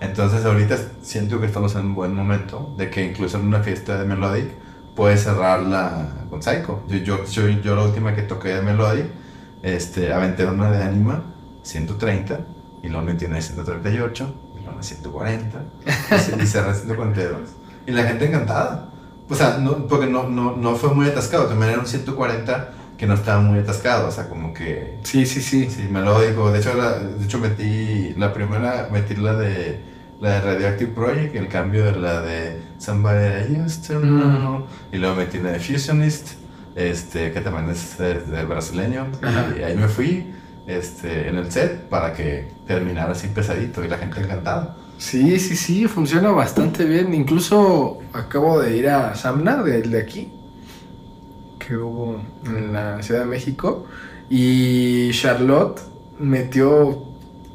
Entonces ahorita siento que estamos en un buen momento de que incluso en una fiesta de Melodic puedes cerrarla con Psycho. Yo, yo, yo, la última que toqué de Melodic, este, aventé una de Anima, 130, y luego tiene 138, y luego 140, y cerré 142. Y la gente encantada. O sea, no, porque no, no, no fue muy atascado, también era un 140 que no estaba muy atascado, o sea, como que... Sí, sí, sí. Sí, melódico. De hecho, de hecho metí, la primera metí la de la de Radioactive Project, el cambio de la de Somebody I Used to Know, y luego metí la de Fusionist, este, que también es del brasileño, y ahí me fui este, en el set para que terminara así pesadito y la gente encantada. Sí, sí, sí, funciona bastante bien. Incluso acabo de ir a Samna, de, de aquí, que hubo en la Ciudad de México, y Charlotte metió,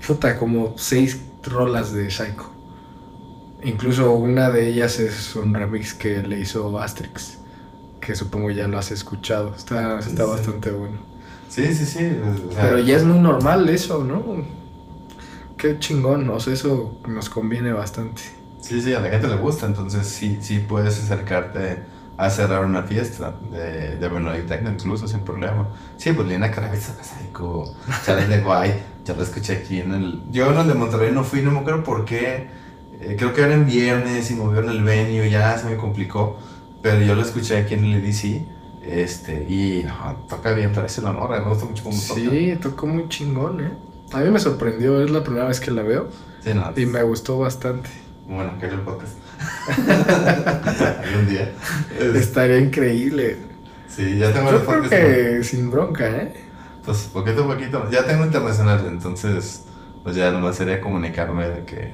puta, como seis rolas de Psycho. Incluso una de ellas es un remix que le hizo Asterix, que supongo ya lo has escuchado. Está, está bastante bueno. Sí, sí, sí. Pero ya es muy normal eso, ¿no? Qué chingón, o sea, eso nos conviene bastante. Sí, sí, a la gente le gusta, entonces sí, sí puedes acercarte a cerrar una fiesta de, de Melodic Techno incluso sin problema. Sí, pues Lina Kravitz, Psycho, Challenge de Guay, ya lo escuché aquí en el... Yo en el de Monterrey no fui, no me acuerdo por qué eh, creo que era en viernes y movieron el venue, ya se me complicó. Pero yo lo escuché aquí en el EDC. Este, y no, toca bien, parece la honra, me gusta mucho cómo toca. Sí, tocó muy chingón, ¿eh? A mí me sorprendió, es la primera vez que la veo Sí, no. y me gustó bastante. Bueno, que el podcast. Algún día. Es- Estaría increíble. Sí, ya tengo Yo el creo podcast. que sin bronca, ¿eh? Pues poquito a poquito. Ya tengo internacional, entonces pues ya nomás sería comunicarme de que...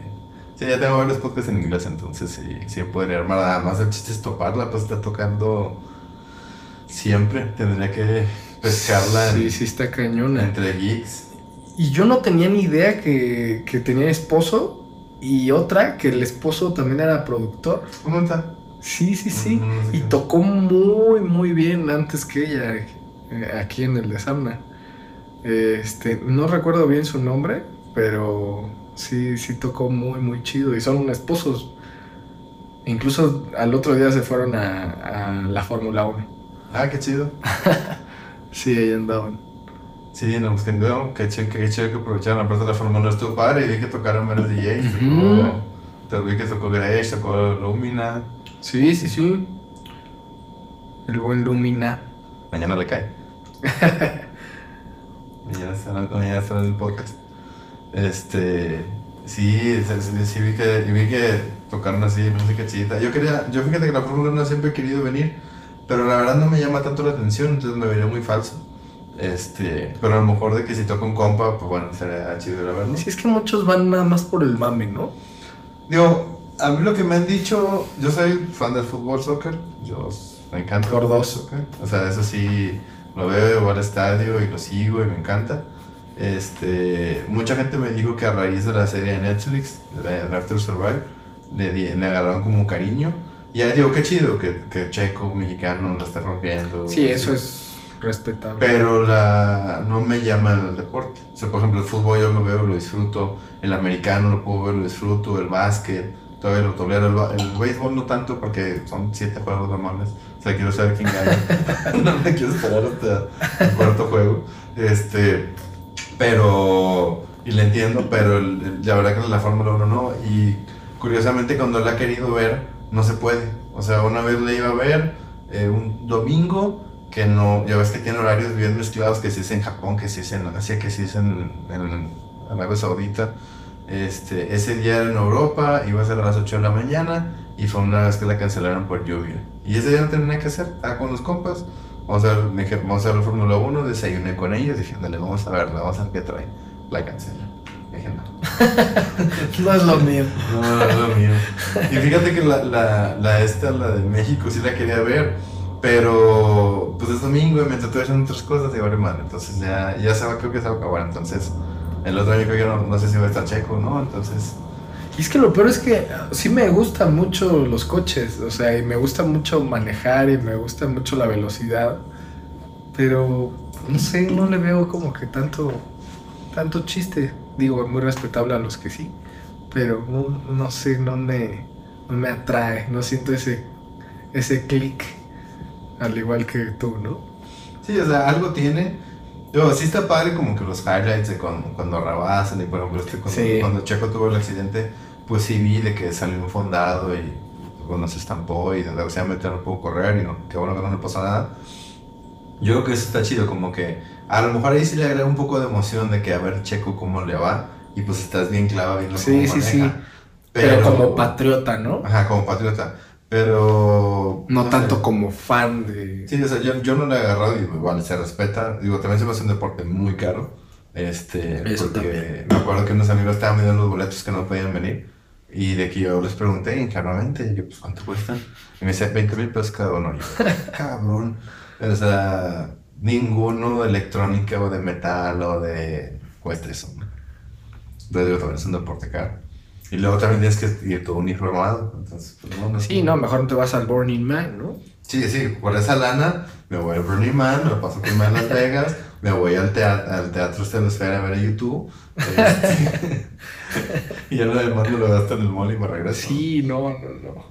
Sí, ya tengo varios podcasts en inglés, entonces sí, sí podría armar. Nada más el chiste es toparla, pues está tocando siempre. Tendría que pescarla en- Sí, sí está cañona. entre geeks. Y yo no tenía ni idea que, que tenía esposo y otra que el esposo también era productor. ¿Cómo está? Sí, sí, sí. Mm, no sé Y tocó muy, muy bien antes que ella eh, aquí en el de Samna. Este, no recuerdo bien su nombre, pero sí, sí tocó muy, muy chido. Y son esposos. Incluso al otro día se fueron a, a la Fórmula 1. Ah, qué chido. Sí, ahí andaban. Sí, no, que no, qué chido, qué chido que aprovecharon la parte de la Fórmula 1 estuvo padre y vi que tocaron varios DJs. Ujú. Tocó, te vi que tocó Grace, tocó Lumina. Sí, sí, sí. El buen Lumina. Mañana le cae. mañana estará en el podcast. Este, sí, sí, vi, que, vi que tocaron así música chida. Yo quería, yo fíjate que la Fórmula 1 siempre he querido venir, pero la verdad no me llama tanto la atención, entonces me vería muy falso. Este, pero a lo mejor de que si toca un compa, pues bueno, sería chido ir a verlo. Sí, es que muchos van nada más por el mame, ¿no? Digo, a mí lo que me han dicho, yo soy fan del fútbol, soccer, yo me encanta soccer. O sea, eso sí, lo veo, voy al estadio y lo sigo y me encanta. Este, mucha gente me dijo que a raíz de la serie de Netflix, de to Survive, le, le agarraron como cariño. Y ya digo, qué chido que, que Checo, mexicano, lo está rompiendo. Sí, eso es respetable. Pero la, no me llama el deporte. O sea, por ejemplo, el fútbol yo lo veo, lo disfruto. El americano lo puedo ver, lo disfruto. El básquet, todavía lo tolero. El, el béisbol no tanto porque son siete juegos normales. O sea, quiero saber quién gana. no me quiero esperar hasta el cuarto juego. Este, pero, y le entiendo, pero la verdad que la Fórmula 1 no. Y curiosamente cuando la he querido ver, no se puede. O sea, una vez la iba a ver eh, un domingo que no, ya ves que tiene horarios bien mezclados, que si es en Japón, que si es en Asia, que si es en, en Arabia Saudita. Este, ese día era en Europa, iba a ser a las 8 de la mañana y fue una vez que la cancelaron por lluvia. Y ese día no tenía que hacer, estaba con los compas. Vamos a ver, me dije, vamos a ver la Fórmula 1, desayuné con ellos, dije, dale, vamos a verla, vamos a ver qué trae. La cancelan. Dije, no. no es lo mío. No, no es lo mío. Y fíjate que la, la, la esta, la de México, sí la quería ver, pero pues es domingo y me estoy haciendo otras cosas y vale mal. Entonces ya, ya se va, creo que se va a acabar. Entonces, el otro año creo que no, no sé si va a estar checo, ¿no? Entonces, Y es que lo peor es que sí me gustan mucho los coches, o sea, y me gusta mucho manejar y me gusta mucho la velocidad, pero no sé, no le veo como que tanto, tanto chiste. Digo, muy respetable a los que sí, pero no, no sé, no me, no me atrae, no siento ese, ese clic, al igual que tú, ¿no? sí, o sea, algo tiene. Digo, sí está padre como que los highlights de cuando, cuando rebasan y por ejemplo este, cuando, Sí. cuando Checo tuvo el accidente, pues sí vi de que salió un fondado y cuando se estampó y desgraciadamente no pudo correr y no, qué bueno que no le pasó nada. Yo creo que eso está chido, como que a lo mejor ahí sí le agrega un poco de emoción de que a ver Checo cómo le va y pues estás bien clavado viendo Sí, cómo sí, sí. maneja. Pero, como patriota, ¿no? Ajá, como patriota. Pero... No tanto como fan de... Sí, o sea, yo, yo no le he agarrado y igual se respeta. Digo, también se me hace un deporte muy caro. Este, Eso porque me acuerdo que unos amigos estaban vendiendo los boletos que no podían venir. Y de que yo les pregunté internamente, y yo, pues, ¿cuánto cuestan? Y me dice, 20 mil pesos cada uno. Y yo, cabrón. O sea, ninguno de electrónica o de metal o de... cuesta eso. Entonces, digo, también es un deporte caro. Y luego también tienes que ir todo uniformado. Entonces, pues, no, no Sí, como- no, mejor te vas al Burning Man, ¿no? Sí, sí, por esa lana me voy al Burning Man, me lo paso primero en Las Vegas, me voy al, teatro al teatro Estelosfera a ver a YouTube. este, y ya lo demás me lo gasto en el mall y me regreso. Sí, no, no, no.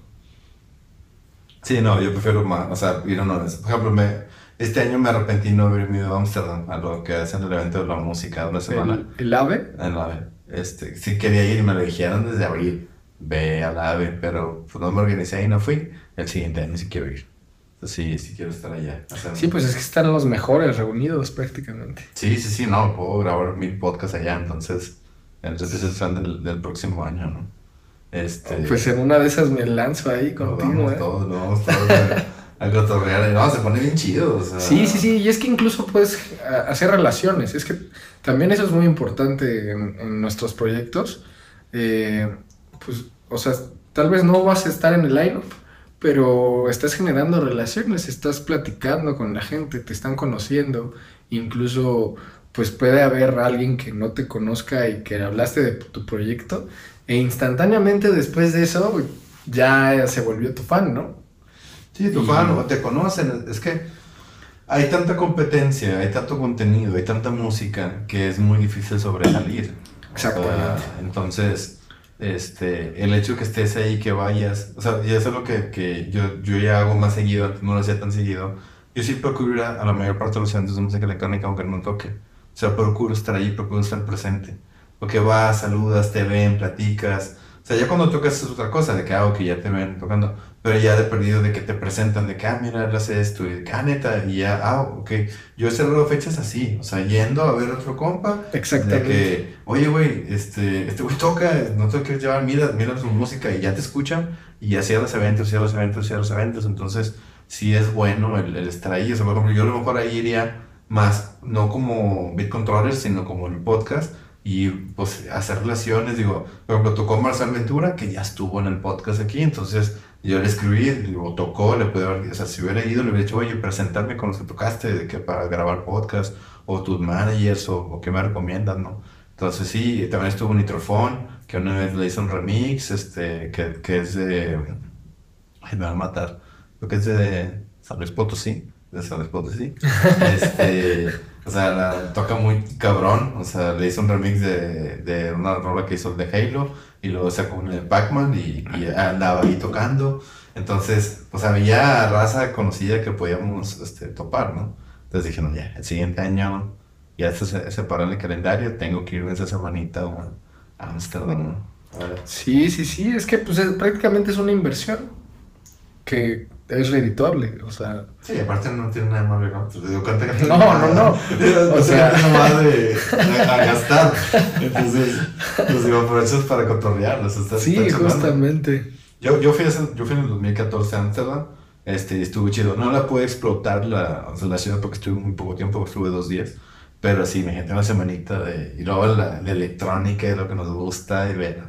Sí, no, yo prefiero más, o sea, ir a una vez. Por ejemplo, me, este año me arrepentí no haber ido a Amsterdam, a lo que hacen el evento de la música de una semana. El, el ave. En la AVE. Este, sí quería ir y me lo dijeron desde abril. Ve al AVE, pero pues no me organicé y no fui. El siguiente año sí quiero ir. Sí, sí quiero estar allá. sí, pues es que están los mejores reunidos prácticamente. Sí, sí, sí, no, puedo grabar mil podcasts allá, entonces, entonces es fan del, del próximo año, ¿no? Este, pues en una de esas me lanzo ahí contigo, vamos ¿eh? Todos, vamos todos a, cotorrear, no, se pone bien chido. Sí, sí, sí, y es que incluso puedes hacer relaciones, es que también eso es muy importante en, nuestros proyectos, eh, pues, o sea, tal vez no vas a estar en el line-up, pero estás generando relaciones, estás platicando con la gente, te están conociendo, incluso pues puede haber alguien que no te conozca y que hablaste de tu proyecto e instantáneamente después de eso ya se volvió tu fan, ¿no? Sí, tu fan o te conocen, es que hay tanta competencia, hay tanto contenido, hay tanta música que es muy difícil sobresalir. Exactamente. entonces, este, el hecho que estés ahí, que vayas, o sea, y eso es lo que, que yo, yo ya hago más seguido, no lo hacía tan seguido. Yo sí procuro ir a, la mayor parte de los eventos de música electrónica, aunque no toque. O sea, procuro estar ahí, procuro estar presente. Porque vas, saludas, te ven, platicas. O sea, ya cuando tocas es otra cosa, de que, ah, que ya te ven tocando. Pero ya de perdido de que te presentan, de que, ah, mira, él hace esto, y ah, neta, y ya, ah, ok. Yo he cerrado fechas así, o sea, yendo a ver a otro compa. Exactamente. De que, oye, güey, este, este güey toca, no te quieres llevar, mira, mira su música y ya te escuchan, y ya cierras eventos, cierras eventos, cierras eventos. Entonces, sí es bueno el, el estar ahí. O sea, por ejemplo, yo a lo mejor ahí iría más, no como Beat Controller, sino como el podcast y pues hacer relaciones, digo, por ejemplo, tocó Marcel Ventura, que ya estuvo en el podcast aquí, entonces yo le escribí, digo, tocó, le pude haber, o sea, si hubiera ido, le hubiera dicho, oye, presentarme con los que tocaste, de que para grabar podcast, o tus managers, o, o qué me recomiendas, ¿no? Entonces sí, también estuvo Nitrofón, que una vez le hizo un remix, este, que, que es de, ay, me va a matar, lo que es de San Luis Potosí, de San Luis Potosí, este... O sea, la toca muy cabrón. O sea, le hizo un remix de, de una rola que hizo el de Halo y luego sacó un de Pac-Man y, y, andaba ahí tocando. Entonces, sea, había raza conocida que podíamos este, topar, ¿no? Entonces dije, no, ya, el siguiente año ya se, se separó el calendario, tengo que ir esa semanita a Amsterdam. Sí, sí, sí, es que pues prácticamente es una inversión que es redituable, o sea... Sí, aparte no tiene nada más ¿no? Te digo, cuenta que no, no, no, o sea... más de, a gastar, entonces, pues digo, aprovechas para cotorrearlos, Sí, justamente. Yo, yo, fui, yo fui en el 2014 a Amsterdam, este, estuvo chido, no la pude explotar la, o sea, la ciudad porque estuve muy poco tiempo, estuve dos días, pero sí, me gente una semanita de, y luego la, electrónica es lo que nos gusta, y ven,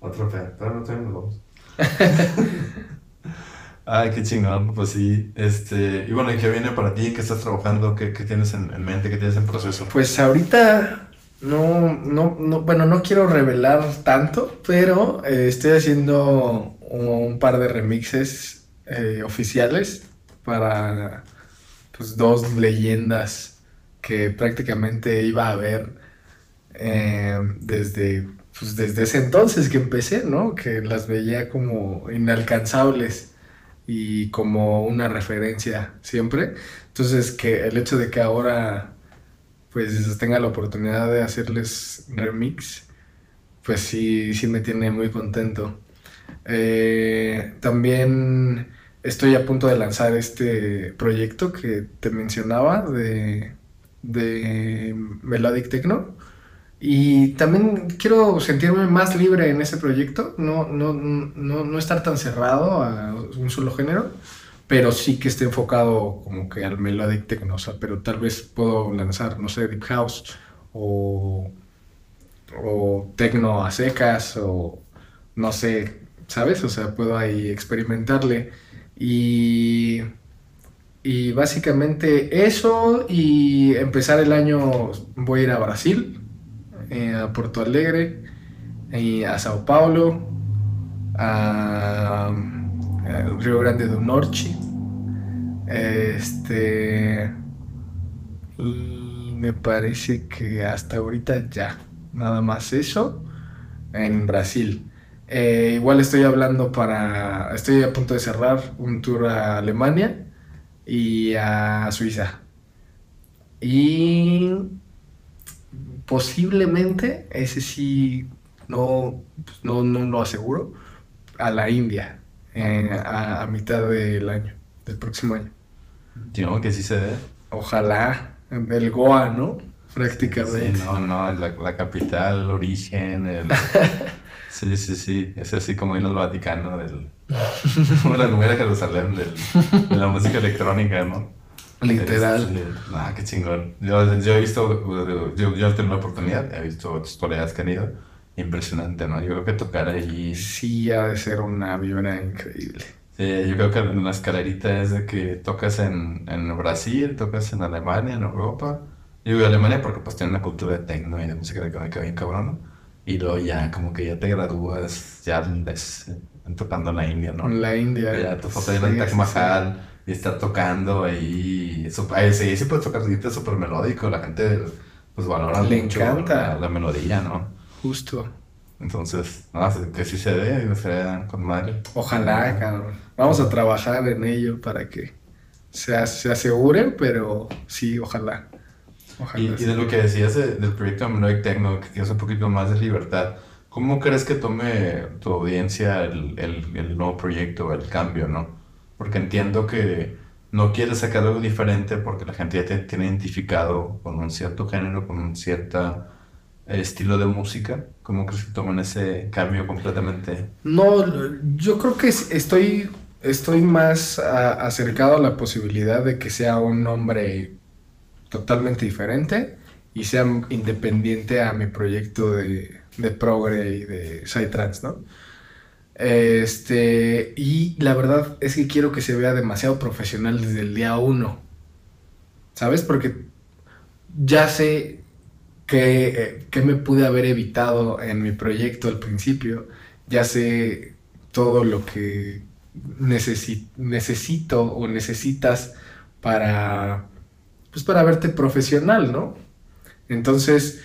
otro fe, pero no tenemos Ay, qué chingón, pues sí. Este, y bueno, ¿y qué viene para ti? ¿Qué estás trabajando? ¿Qué, qué tienes en, mente? ¿Qué tienes en proceso? Pues ahorita no, no, no, bueno, no quiero revelar tanto, pero eh, estoy haciendo un, par de remixes eh, oficiales para pues, dos leyendas que prácticamente iba a ver eh, desde, pues, desde ese entonces que empecé, ¿no? Que las veía como inalcanzables y como una referencia siempre. Entonces, que el hecho de que ahora pues tenga la oportunidad de hacerles remix, pues sí, sí me tiene muy contento. Eh, también estoy a punto de lanzar este proyecto que te mencionaba de, de Melodic Techno. Y también quiero sentirme más libre en ese proyecto, no, no, no, no estar tan cerrado a un solo género, pero sí que esté enfocado como que al melodic techno, o sea, pero tal vez puedo lanzar, no sé, deep house o, o techno a secas o no sé, ¿sabes? O sea, puedo ahí experimentarle y, y básicamente eso y empezar el año voy a ir a Brasil eh, a Porto Alegre, a Sao Paulo, a, Río Grande do Norte. Este. Me parece que hasta ahorita ya. Nada más eso en Brasil. Eh, igual estoy hablando para. Estoy a punto de cerrar un tour a Alemania y a Suiza. Y posiblemente, ese sí, no, pues, no, no lo aseguro, a la India, eh, a, mitad del año. del próximo año. Digo que sí se ve. Ojalá, el Goa, ¿no? Prácticamente. Sí, no, no, la, la capital, el origen, el... Sí, sí, sí, es así como ir al Vaticano, del... como la primera Jerusalén del, de la música electrónica, ¿no? Literal. Este, ah, qué chingón. Yo, yo he visto, yo, yo he tenido la oportunidad, he visto otros colegas que han ido. Impresionante, ¿no? Yo creo que tocar ahí. Sí, ha de ser una vibra increíble. Sí, yo creo que la escalerita es de que tocas en, en Brasil, tocas en Alemania, en Europa. Yo digo Alemania porque pues tiene una cultura de techno y de música electrónica bien cabrón, ¿no? Y luego ya, como que ya te gradúas, ya ves, tocando en la India, ¿no? En la India. Ya tu foto de la Taj Mahal y estar tocando ahí. Eso, sí, sí puedes tocar súper melódico, la gente pues valora Le mucho encanta. La, la melodía, ¿no? Justo. Entonces, no, que sí se dé, se dé con madre. Ojalá, cabrón. Vamos a trabajar en ello para que se, se asegure, pero sí, ojalá. Ojalá. Y, y de lo que decías de- del proyecto Melodic Techno, que tienes un poquito más de libertad, ¿cómo crees que tome tu audiencia el, el, el nuevo proyecto, el cambio, no? Porque entiendo que no quieres sacar algo diferente porque la gente ya te tiene identificado con un cierto género, con un cierto estilo de música. ¿Cómo crees que toman ese cambio completamente? No, yo creo que es- estoy, estoy más acercado a la posibilidad de que sea un nombre totalmente diferente y sea independiente a mi proyecto de, de progre y de psytrance, ¿no? Este, y la verdad es que quiero que se vea demasiado profesional desde el día uno, ¿sabes? Porque ya sé que, eh, me pude haber evitado en mi proyecto al principio, ya sé todo lo que necesi- necesito o necesitas para, pues para verte profesional, ¿no? Entonces,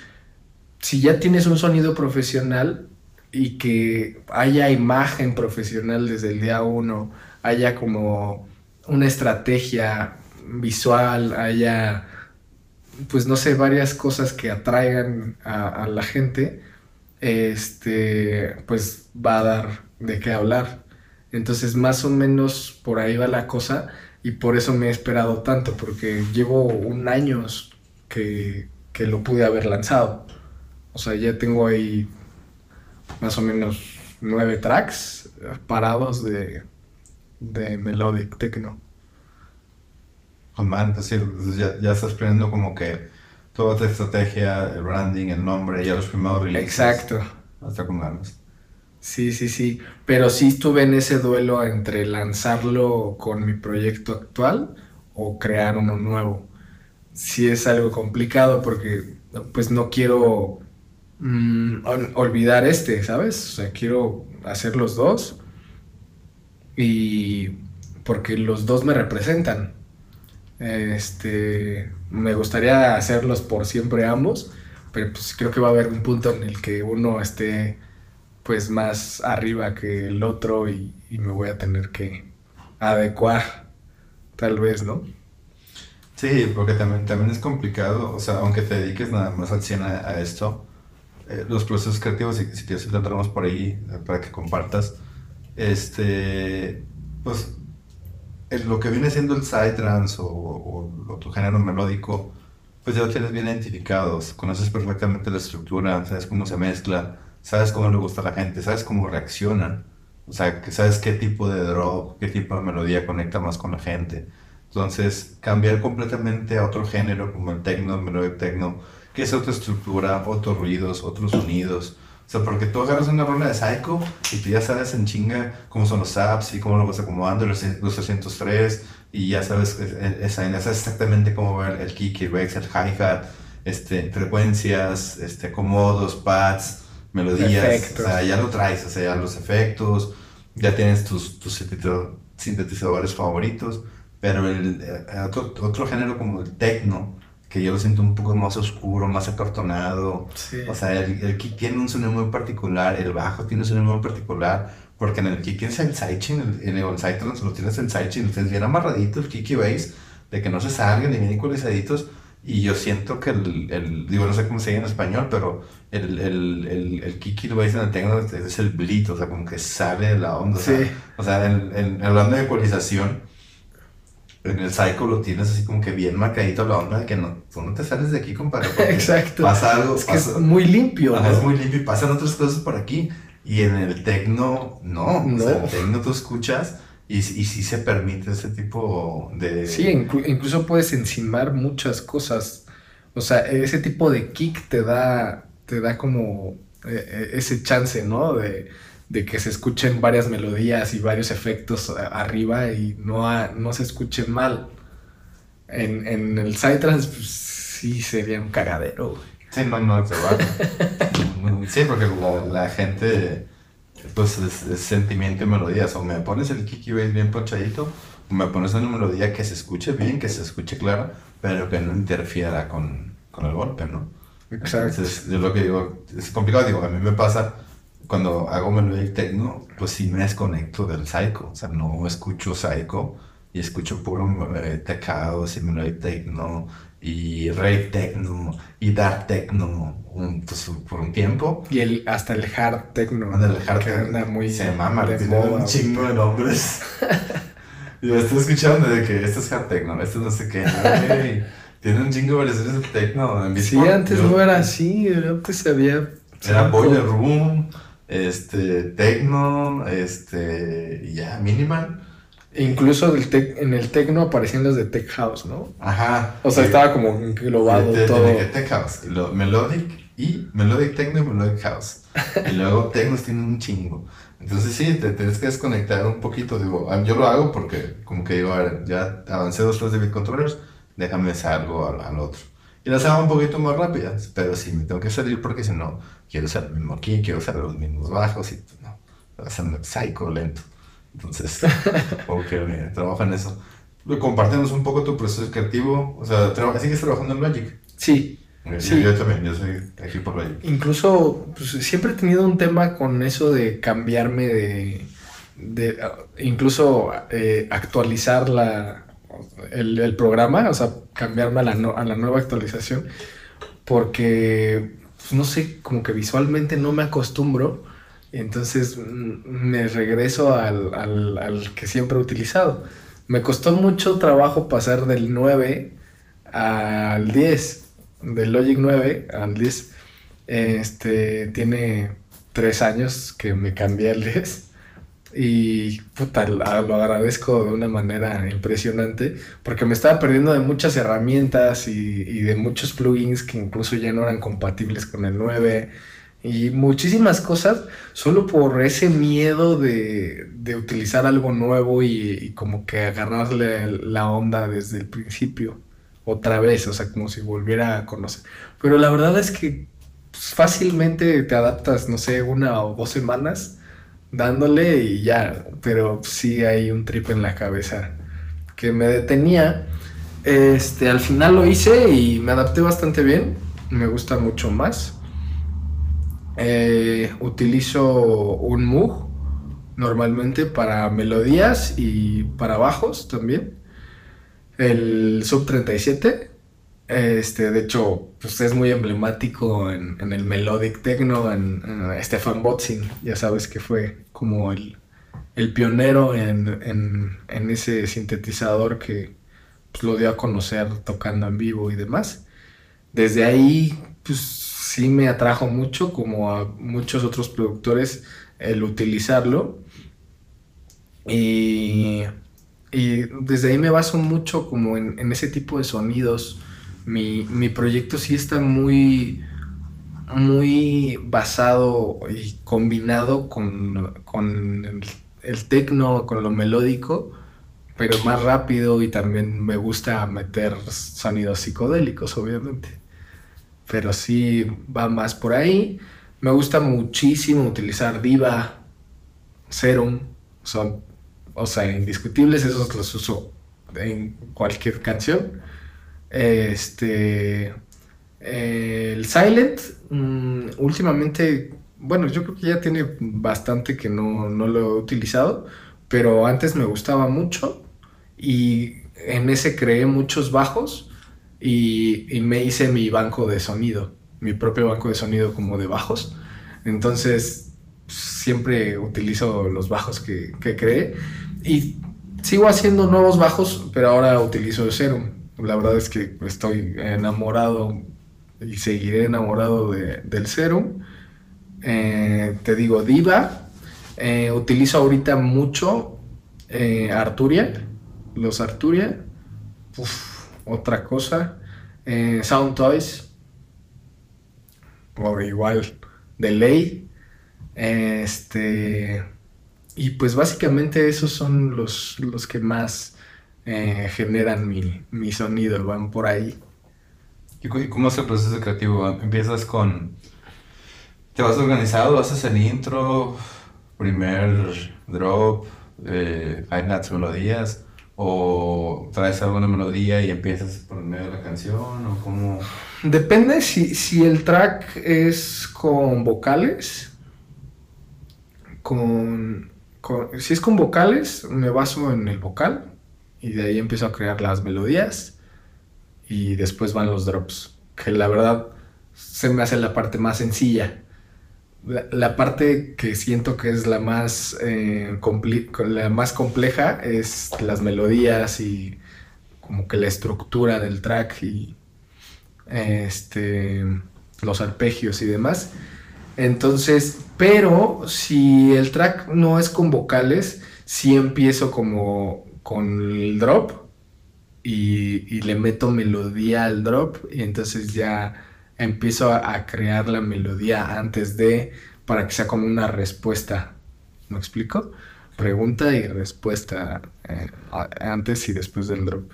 si ya tienes un sonido profesional y que haya imagen profesional desde el día uno, haya como una estrategia visual, haya, pues no sé, varias cosas que atraigan a, la gente, este, pues va a dar de qué hablar. Entonces, más o menos por ahí va la cosa y por eso me he esperado tanto, porque llevo un año que, que lo pude haber lanzado. O sea, ya tengo ahí más o menos nueve tracks parados de, de Melodic Techno. Man, es decir, ya, ya estás planeando como que toda tu estrategia, el branding, el nombre, ya los primeros releases. Exacto. Hasta con ganas. Sí, sí, sí. Pero sí estuve en ese duelo entre lanzarlo con mi proyecto actual o crear uno nuevo. Sí es algo complicado porque pues no quiero mm, ol- olvidar este, ¿sabes? O sea, quiero hacer los dos y porque los dos me representan. Este, me gustaría hacerlos por siempre ambos, pero pues creo que va a haber un punto en el que uno esté pues más arriba que el otro y, me voy a tener que adecuar, tal vez, ¿no? Sí, porque también, también es complicado, o sea, aunque te dediques nada más al 100 a, a esto, eh, los procesos creativos, si, si quieres entramos por ahí eh, para que compartas, este, pues el- lo que viene siendo el psytrance o, o, o tu género melódico, pues ya lo tienes bien identificados, conoces perfectamente la estructura, sabes cómo se mezcla, sabes cómo le gusta a la gente, sabes cómo reaccionan, o sea, que sabes qué tipo de drop, qué tipo de melodía conecta más con la gente. Entonces, cambiar completamente a otro género como el techno, el melodic techno, que es otra estructura, otros ruidos, otros sonidos. O sea, porque tú agarras una rola de Psycho y tú ya sabes en chinga cómo son los apps y cómo lo vas acomodando, los, los 303, y ya sabes, esa- exactamente cómo ver el kick, el rex, el hi-hat, este, frecuencias, este, acomodos, pads, melodías. Efectos. O sea, ya lo traes, o sea, ya los efectos, ya tienes tus, tus sintetizadores favoritos, pero el, eh, otro, otro género como el techno, que yo lo siento un poco más oscuro, más acartonado, Sí. o sea, el, el kick tiene un sonido muy particular, el bajo tiene un sonido muy particular, porque en el kick tienes el sidechain, el- en el psytrance lo tienes en sidechain, lo tienes bien amarradito, el kick y bass, de que no se salgan y bien ecualizaditos, y yo siento que el, el- digo, no sé cómo se dice en español, pero el, el, el, el y el bass en el techno es, el bleed, o sea, como que sale de la onda, o sea, Sí. o sea, en, en- hablando de ecualización, en el Psycho lo tienes así como que bien marcadito la onda de que no, tú no te sales de aquí, compadre. Exacto. Pasa algo. Es que es muy limpio. Es muy limpio y pasan otras cosas por aquí. Y en el tecno, no. No. O sea, el tecno tú escuchas y, y sí se permite ese tipo de. Sí, inclu- incluso puedes encimar muchas cosas. O sea, ese tipo de kick te da, te da como eh, eh, ese chance, ¿no? De, de que se escuchen varias melodías y varios efectos arriba y no, a- no se escuchen mal. En, en el Psytrance, pues, sí sería un cagadero, güey. Sí, no, no, se va. sí, porque la, la gente, pues es, es sentimiento y melodías. O me pones el Kiki Bass bien ponchadito, o me pones una melodía que se escuche bien, que se escuche claro, pero que no interfiera con, con el golpe, ¿no? Exacto. Entonces, yo lo que digo, es complicado, digo, a mí me pasa cuando hago melodía y techno, pues sí me desconecto del psycho, o sea, no escucho psycho y escucho puro eh, house y melodic techno y rave techno y dark techno pues, por un tiempo. Y el, hasta el hard techno. El hard que anda muy se mama, de tiene moda, un chingo de nombres. Yo estoy escuchando de que este es hard techno, este no sé qué, tiene un chingo de versiones de techno. en Sí, antes Yo- no era así, antes había... Era Boiler Room, este, Techno, este, y ya, Minimal. Incluso del tec- en el techno aparecían los de tech house, ¿no? Ajá. O sea, estaba como englobado de- de- todo. de Tech House, lo- Melodic y Melodic Techno y Melodic House. Y luego Technos tienen un chingo. Entonces sí, te tienes que desconectar un poquito. Digo, ah, yo lo hago porque como que digo, a ver, ya avancé dos, tres de beat controllers, déjame salgo al, al otro. Y las hago un poquito más rápidas, pero sí me tengo que salir porque si no, quiero usar el mismo aquí, quiero usar los mismos bajos y no, un psycho lento. Entonces, que eh, trabaja en eso. Compartimos un poco tu proceso creativo, o sea, ¿sigues trabajando en Logic? Sí, Yo- Sí. Yo, también, yo soy aquí por Logic. incluso pues, siempre he tenido un tema con eso de cambiarme de... de ah, incluso eh, actualizar la, el, programa, o sea, cambiarme a la, nueva actualización, porque, pues, no sé, como que visualmente no me acostumbro, entonces mm, me regreso al que siempre he utilizado. Me costó mucho trabajo pasar del 9 al 10, del Logic 9 al 10. Este, tiene tres años que me cambié al 10 y puta, la- lo agradezco de una manera impresionante porque me estaba perdiendo de muchas herramientas y, y de muchos plugins que incluso ya no eran compatibles con el 9 y muchísimas cosas solo por ese miedo de, de utilizar algo nuevo y, y como que agarrarle la onda desde el principio otra vez, o sea, como si volviera a conocer. Pero la verdad es que pues, fácilmente te adaptas, no sé, una o dos semanas dándole y ya, pero sí hay un trip en la cabeza que me detenía. Este, al final lo hice y me adapté bastante bien, me gusta mucho más. Eh, utilizo un Moog normalmente para melodías y para bajos también. El Sub 37, este, de hecho, pues es muy emblemático en, el Melodic Techno, en, en Stefan Botzin, ya sabes que fue como el, el pionero en, en- ese sintetizador que pues, lo dio a conocer tocando en vivo y demás. Desde ahí, pues sí me atrajo mucho, como a muchos otros productores, el utilizarlo. Y, y desde ahí me baso mucho como en ese tipo de sonidos. Mi, mi proyecto sí está muy, muy basado y combinado con, con el, el tecno, con lo melódico, pero más rápido y también me gusta meter sonidos psicodélicos, obviamente. Pero sí va más por ahí. Me gusta muchísimo utilizar Diva, Serum, son, o sea, indiscutibles, esos los uso en cualquier canción. Este, el Silent, mm, últimamente, bueno, yo creo que ya tiene bastante que no, no lo he utilizado, pero antes me gustaba mucho y en ese creé muchos bajos y, y me hice mi banco de sonido, mi propio banco de sonido como de bajos. Entonces, siempre utilizo los bajos que, que creé y sigo haciendo nuevos bajos, pero ahora utilizo Serum. La verdad es que estoy enamorado y seguiré enamorado de, del Serum. Eh, te digo, Diva. Eh, utilizo ahorita mucho eh, Arturia, los Arturia. Uf, otra cosa. Sound Toys. O igual, de ley. Este. Y pues básicamente esos son los, los que más generan mi, mi sonido, van por ahí. ¿Y cómo es el proceso creativo? ¿Empiezas con... ¿Te vas organizado? ¿Haces el intro? ¿Primer drop? Eh, ¿Hi-hats, melodías? ¿O traes alguna melodía y empiezas por medio de la canción? ¿O cómo...? Depende si, si el track es con vocales. Con, con, si es con vocales, me baso en el vocal y de ahí empiezo a crear las melodías y después van los drops, que la verdad se me hace la parte más sencilla. La, parte que siento que es la más, eh, la más compleja es las melodías y como que la estructura del track y este, los arpegios y demás. Entonces, pero si el track no es con vocales, sí empiezo como con el drop y, le meto melodía al drop y entonces ya empiezo a, crear la melodía antes de para que sea como una respuesta. ¿Me explico? Pregunta y respuesta eh, antes y después del drop.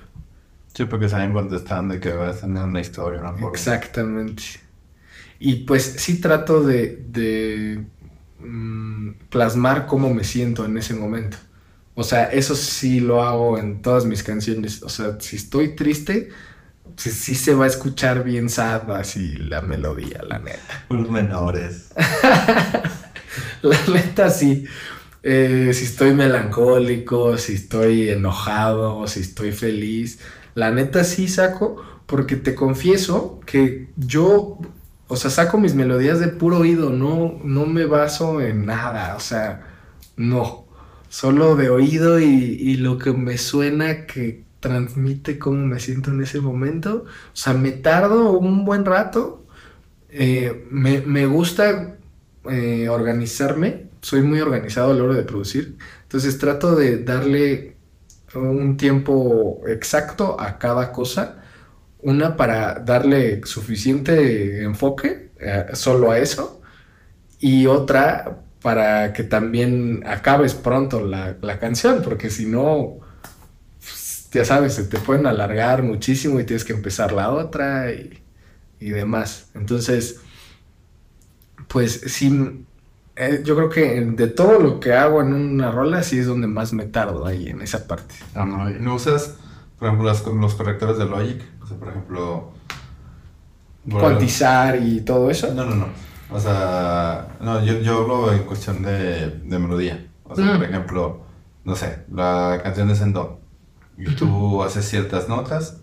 Sí, porque saben contestando y que vas a tener una historia, ¿no? Exactamente. Y pues sí trato de, de mm, plasmar cómo me siento en ese momento. O sea, eso sí lo hago en todas mis canciones. O sea, si estoy triste, sí, se va a escuchar bien sad así la melodía, la neta. Unos menores. la neta sí. Eh, si estoy melancólico, si estoy enojado, si estoy feliz. La neta sí saco, porque te confieso que yo, o sea, saco mis melodías de puro oído, no, no me baso en nada, o sea, no solo de oído y, lo que me suena que transmite cómo me siento en ese momento. O sea, me tardo un buen rato. Eh, me, gusta eh, organizarme. Soy muy organizado a la hora de producir. Entonces trato de darle un tiempo exacto a cada cosa. Una para darle suficiente enfoque eh, solo a eso. Y otra para que también acabes pronto la, canción, porque si no, pues, ya sabes, se te pueden alargar muchísimo y tienes que empezar la otra y, demás. Entonces, pues sí, eh, yo creo que de todo lo que hago en una rola, sí es donde más me tardo ahí en esa parte. Ah, no, ¿No usas, por ejemplo, los correctores de Logic? O sea, por ejemplo... Cuantizar y todo eso. No, no, no. O sea, no, yo, yo hablo en cuestión de, de melodía. O sea, por ejemplo, no sé, la canción es en do. Y tú haces ciertas notas.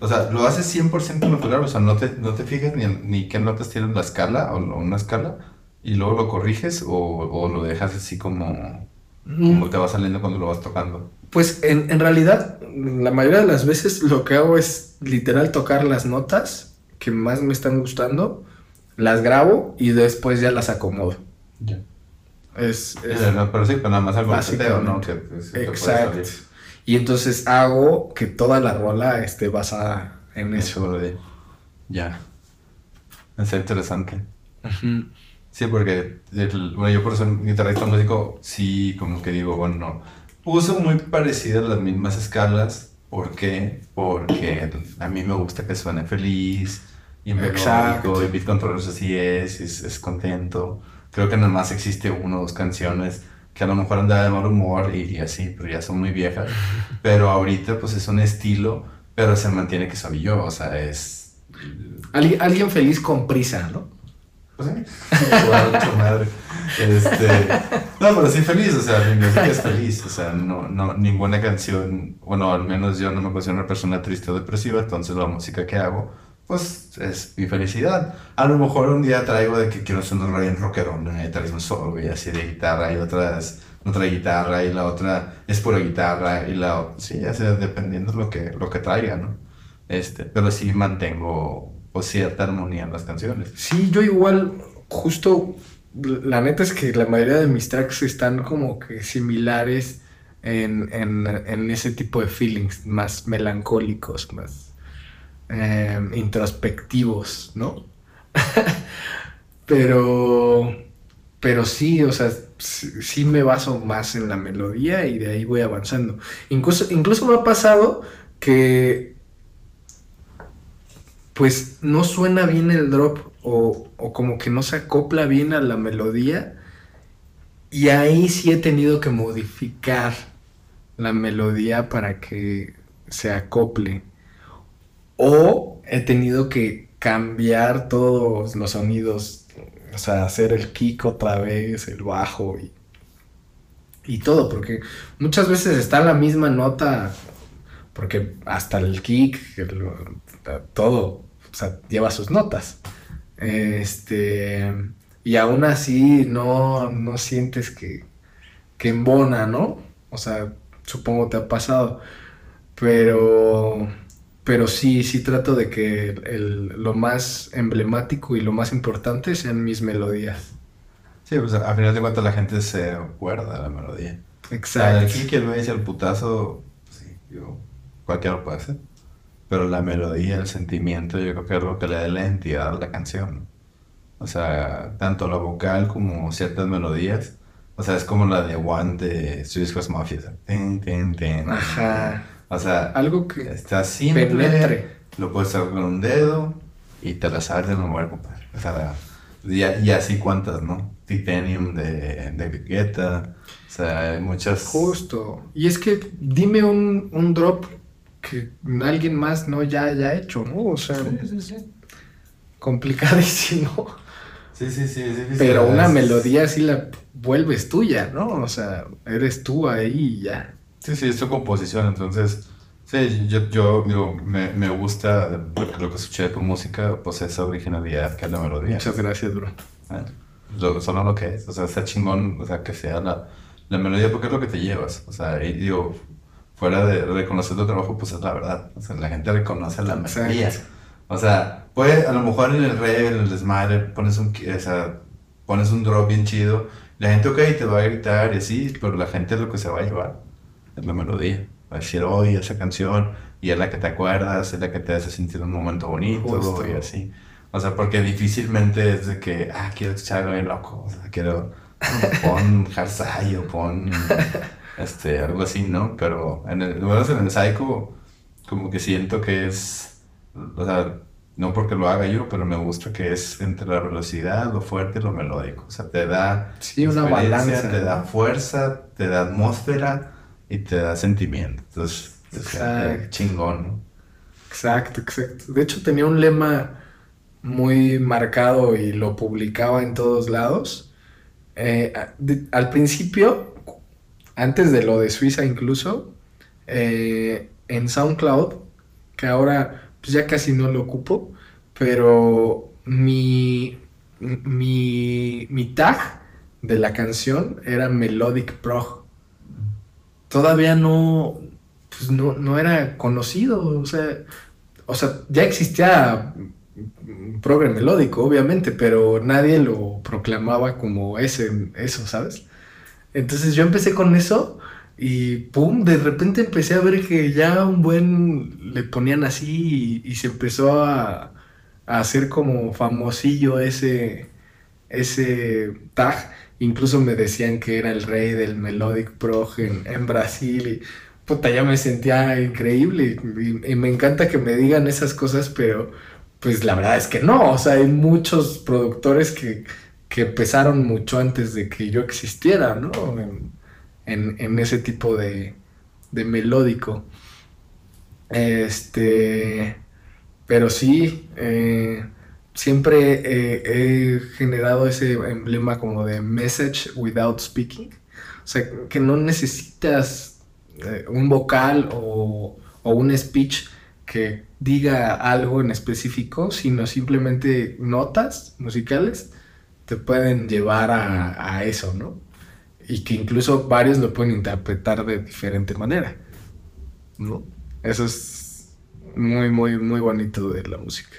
O sea, lo haces 100% natural. O sea, no te, no te fijas ni, ni qué notas tiene la escala o una escala. Y luego lo corriges o, o lo dejas así como, como te va saliendo cuando lo vas tocando. Pues en, en realidad, la mayoría de las veces lo que hago es literal tocar las notas que más me están gustando las grabo y después ya las acomodo. Ya. Es, pero sí, pero nada más algo básico, ¿no? Exacto. Y entonces hago que toda la rola esté basada en eso. Ya. Es interesante. Sí, porque bueno, yo por ser guitarrista músico, sí, como que digo, bueno, uso muy parecidas las mismas escalas. ¿Por qué? Porque a mí me gusta que suene feliz, y Exacto. y Beat Controllers así es, es, contento. Creo que nada más existe una o dos canciones que a lo mejor anda de mal humor y, así, pero ya son muy viejas. Pero ahorita pues es un estilo, pero se mantiene que soy yo, o sea, es... alguien feliz con prisa, ¿no? Pues sí, madre. Este, no, pero sí feliz, o sea, mi música es feliz, o sea, no, no, ninguna canción, bueno, al menos yo no me considero una persona triste o depresiva, entonces la música que hago pues es mi felicidad. A lo mejor un día traigo de que quiero un bien rockerón, y traigo un solo y así de guitarra y otras otra guitarra y la otra es pura guitarra y la otra, sí, ya sea dependiendo de lo que, lo que traiga, ¿no? Este, pero sí mantengo pues, cierta armonía en las canciones. Sí, yo igual, justo, la neta es que la mayoría de mis tracks están como que similares en, en, en ese tipo de feelings, más melancólicos, más eh, introspectivos, ¿no? pero, pero sí, o sea, sí, me baso más en la melodía y de ahí voy avanzando. Incluso, incluso me ha pasado que pues no suena bien el drop o, o, como que no se acopla bien a la melodía y ahí sí he tenido que modificar la melodía para que se acople o he tenido que cambiar todos los sonidos o sea, hacer el kick otra vez, el bajo y, y todo, porque muchas veces está la misma nota, porque hasta el kick, todo, o sea, lleva sus notas. Este, y aún así no, no sientes que, que embona, ¿no? O sea, supongo te ha pasado, pero pero sí, sí trato de que el, lo más emblemático y lo más importante sean mis melodías. Sí, pues a final de cuentas la gente se acuerda de la melodía. Exacto. Aquí que me dice el putazo, sí, yo, cualquiera lo puede hacer. Pero la melodía, el sentimiento, yo creo que es lo que le da la identidad a la canción. O sea, tanto la vocal como ciertas melodías. O sea, es como la de One de House Mafia. Ten, ten, ten. Ajá. O sea, algo que está simple, lo puedes hacer con un dedo y te la sabes de memoria, compadre. O sea, y, así cuántas, ¿no? Titanium de, de o sea, hay muchas... Justo. Y es que dime un, un drop que alguien más no ya haya hecho, ¿no? O sea, sí, sí, sí. complicadísimo. Sí, sí, sí. Pero una melodía así la vuelves tuya, ¿no? O sea, eres tú ahí y ya. Sí, sí, es tu composición, entonces, sí, yo, yo digo, me, me gusta lo que escuché de tu música, pues esa originalidad que es la melodía. Muchas gracias, bro. ¿Eh? Lo, solo lo que es, o sea, está chingón, o sea, que sea la, la melodía porque es lo que te llevas, o sea, y digo, fuera de reconocer tu trabajo, pues es la verdad, o sea, la gente reconoce la melodía. O sea, puede, a lo mejor en el rey, en el smile, pones un, o sea, pones un drop bien chido, la gente, ok, te va a gritar y así, pero la gente es lo que se va a llevar es la melodía. Va a decir, hoy esa canción, y es la que te acuerdas, es la que te hace sentir un momento bonito, y así. O sea, porque difícilmente es de que, ah, quiero escuchar algo loco, o sea, quiero, pon Harsay o pon, este, algo así, ¿no? Pero en el, en el Psycho, como que siento que es, o sea, no porque lo haga yo, pero me gusta que es entre la velocidad, lo fuerte y lo melódico. O sea, te da sí, una balanza, te da fuerza, te da atmósfera y te da sentimiento. Entonces, chingón, ¿no? Exacto, exacto. De hecho, tenía un lema muy marcado y lo publicaba en todos lados. Eh, al principio, antes de lo de Suiza incluso, eh, en SoundCloud, que ahora pues ya casi no lo ocupo, pero mi, mi, mi tag de la canción era Melodic Prog todavía no, pues no, no era conocido, o sea, o sea, ya existía progre melódico, obviamente, pero nadie lo proclamaba como ese, eso, ¿sabes? Entonces yo empecé con eso y pum, de repente empecé a ver que ya un buen le ponían así y, se empezó a, a, hacer como famosillo ese, ese tag. Incluso me decían que era el rey del Melodic Prog en, Brasil y puta, ya me sentía increíble y, me encanta que me digan esas cosas, pero pues la verdad es que no, o sea, hay muchos productores que, que empezaron mucho antes de que yo existiera, ¿no? En, ese tipo de, de melódico. Este, pero sí, eh, siempre eh, he generado ese emblema como de message without speaking. O sea, que no necesitas eh, un vocal o, un speech que diga algo en específico, sino simplemente notas musicales te pueden llevar a, eso, ¿no? y que incluso varios lo pueden interpretar de diferente manera. ¿no? Eso es muy, muy, muy bonito de la música.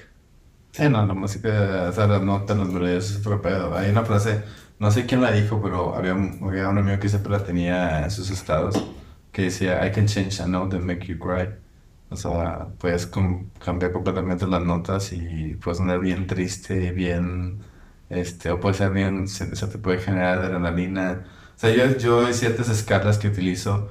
Sí, no, la música, o sea, las notas, las melodías es otro pedo. Hay una frase, no sé quién la dijo, pero había, había un amigo que siempre la tenía en sus estados, que decía, I can change a note and make you cry. O sea, puedes cambiar completamente las notas y puedes sonar bien triste, bien, este, o puede ser bien, se, se te puede generar adrenalina. O sea, yo, yo hay ciertas escalas que utilizo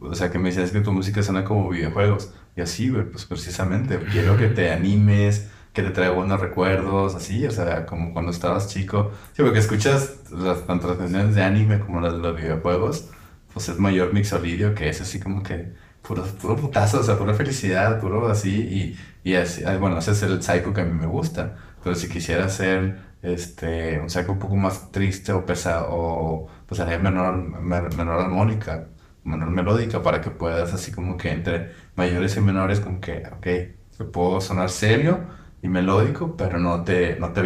o sea, que me decías que tu música suena como videojuegos. Y así, pues precisamente. Quiero que te animes, que te traiga buenos recuerdos, así, o sea, como cuando estabas chico. Sí, porque escuchas las tanto las canciones de anime como las de los videojuegos, pues es mayor mixolidio que es así como que puro, puro putazo, o sea, pura felicidad, puro así. Y, y así, bueno, ese es el psycho que a mí me gusta. Pero si quisiera hacer este, un psycho un poco más triste o pesado, o pues haría menor, menor, armónica menor melódica para que puedas así como que entre mayores y menores como que, ok, puedo sonar serio y melódico, pero no te, no te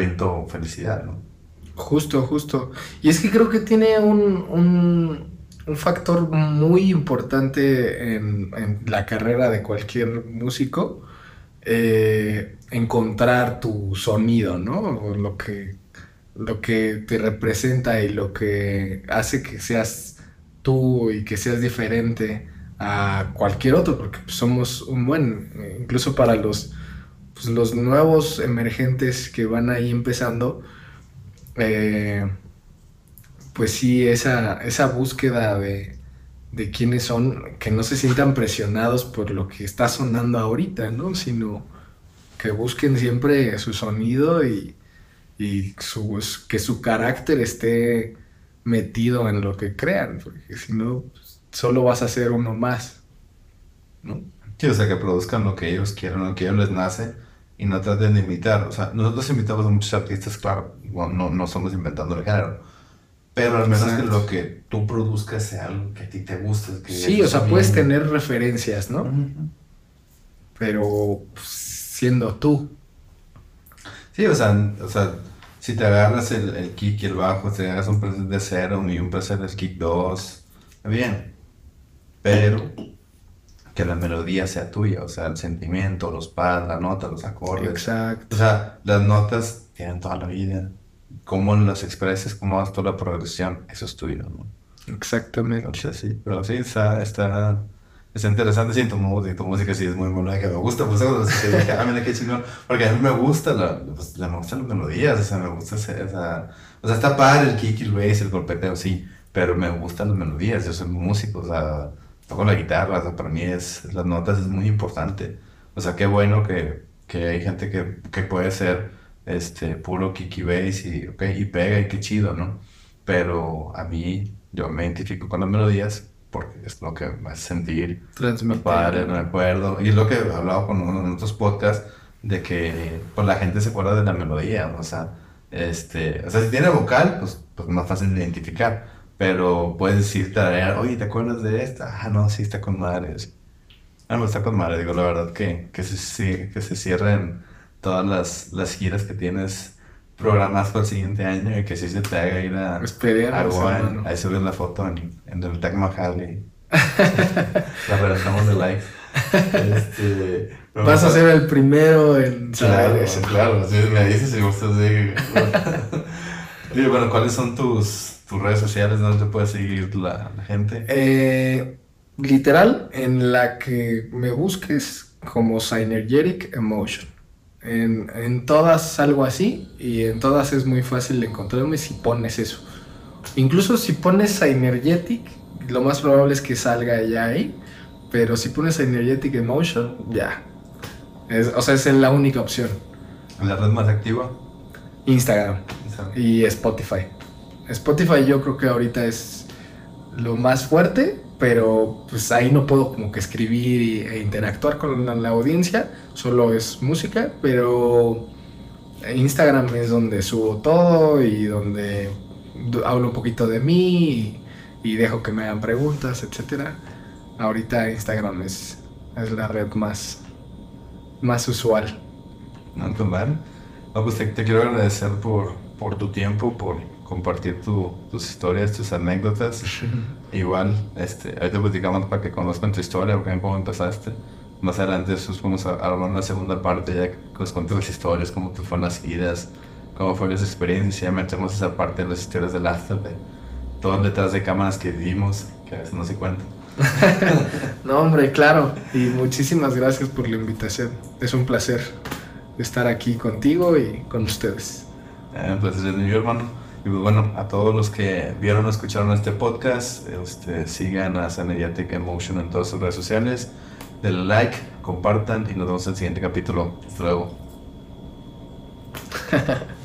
felicidad, ¿no? Justo, justo. Y es que creo que tiene un, un, factor muy importante en, la carrera de cualquier músico, eh, encontrar tu sonido, ¿no? Lo que, lo que te representa y lo que hace que seas tú y que seas diferente a cualquier otro, porque somos un buen, eh, incluso para los, pues, los nuevos emergentes que van ahí empezando, eh, pues sí, esa, esa búsqueda de, de quiénes son, que no se sientan presionados por lo que está sonando ahorita, ¿no? Sino que busquen siempre su sonido y, y su, que su carácter esté metido en lo que crean, porque si no, solo vas a ser uno más, ¿no? Sí, o sea, que produzcan lo que ellos quieran, lo que ellos les nace y no traten de imitar. O sea, nosotros invitamos a muchos artistas, claro, bueno, no, no somos inventando el género, pero al menos que Exacto. lo que tú produzcas sea algo que a ti te guste. Que Sí, o sea, bien. puedes tener referencias, ¿no? Pero pues, siendo tú. Sí, o sea, o sea, si te agarras el, el kick y el bajo, te agarras un preset de cero y un preset de kick 2, bien. Pero que la melodía sea tuya, o sea, el sentimiento, los pads, la nota, los acordes. Exacto. O sea, las notas tienen toda la vida. Cómo las expreses, cómo haces toda la progresión, eso es tuyo, ¿no? Exactamente. Entonces, sí, pero sí, está, está, está interesante. Sí, tu, música, tu música sí es muy melódica. Me gusta, pues, que dije, ah, mira qué chingón. Porque a mí me gusta, la, pues, la- me gustan las melodías, o sea, me gusta ese- esa... O sea, está padre el kick, el bass, el golpeteo, sí, pero me gustan las melodías. Yo soy músico, o sea, toco la guitarra, o sea, para mí es, las notas es muy importante. O sea, qué bueno que, que hay gente que, que puede ser este, puro kick y bass y, ok, y pega y qué chido, ¿no? Pero a mí, yo me identifico con las melodías porque es lo que me hace sentir Transmitir. padre, me acuerdo. Y es lo que he hablado con uno en otros podcasts, de que pues, la gente se acuerda de la melodía, o sea, este, o sea, si tiene vocal, pues, pues más fácil de identificar. Pero puedes decir, tararear, oye, ¿te acuerdas de esta? Ah, no, sí, está con madre. Ah, no, está con madre. Digo, la verdad que, que, se, que se cierren todas las, las giras que tienes programadas para el siguiente año y que sí se te haga ir a, a hermano. Ahí subes la foto en, en el Taj Mahal y la reventamos de like. Este, Vas a bueno, ser el primero en Claro, eso. claro, sí, me dices si gustas de... Oye, bueno, ¿cuáles son tus, tus redes sociales donde te puede seguir la, la gente? Eh, literal, en la que me busques como Synergetic Emotion. En, en todas salgo así y en todas es muy fácil encontrarme si pones eso. Incluso si pones Synergetic, lo más probable es que salga ya ahí. Pero si pones Synergetic Emotion, ya. Es- o sea, es la única opción. ¿La red más activa? Instagram y Spotify. Spotify yo creo que ahorita es lo más fuerte, pero pues ahí no puedo como que escribir e interactuar con la, audiencia, solo es música, pero Instagram es donde subo todo y donde hablo un poquito de mí y, dejo que me hagan preguntas, etcétera. Ahorita Instagram es, es la red más, más usual. No, pues, vale. No, pues te, te quiero agradecer por, por tu tiempo, por compartir tu, tus historias, tus anécdotas. Igual, este, te platicamos para que conozcan tu historia, cómo empezaste. Más adelante después vamos a armar una segunda parte ya que nos cuentes las historias, cómo te fueron las ideas, cómo fue esa experiencia. Metemos esa parte de las historias del after, de todo detrás de cámaras que vivimos, que a veces no se cuenta. no, hombre, claro. Y muchísimas gracias por la invitación. Es un placer estar aquí contigo y con ustedes. Eh, pues es mi hermano. Y pues, bueno, a todos los que vieron o escucharon este podcast, este, sigan a Mediatic Emotion en todas sus redes sociales. Denle like, compartan y nos vemos en el siguiente capítulo. Hasta luego.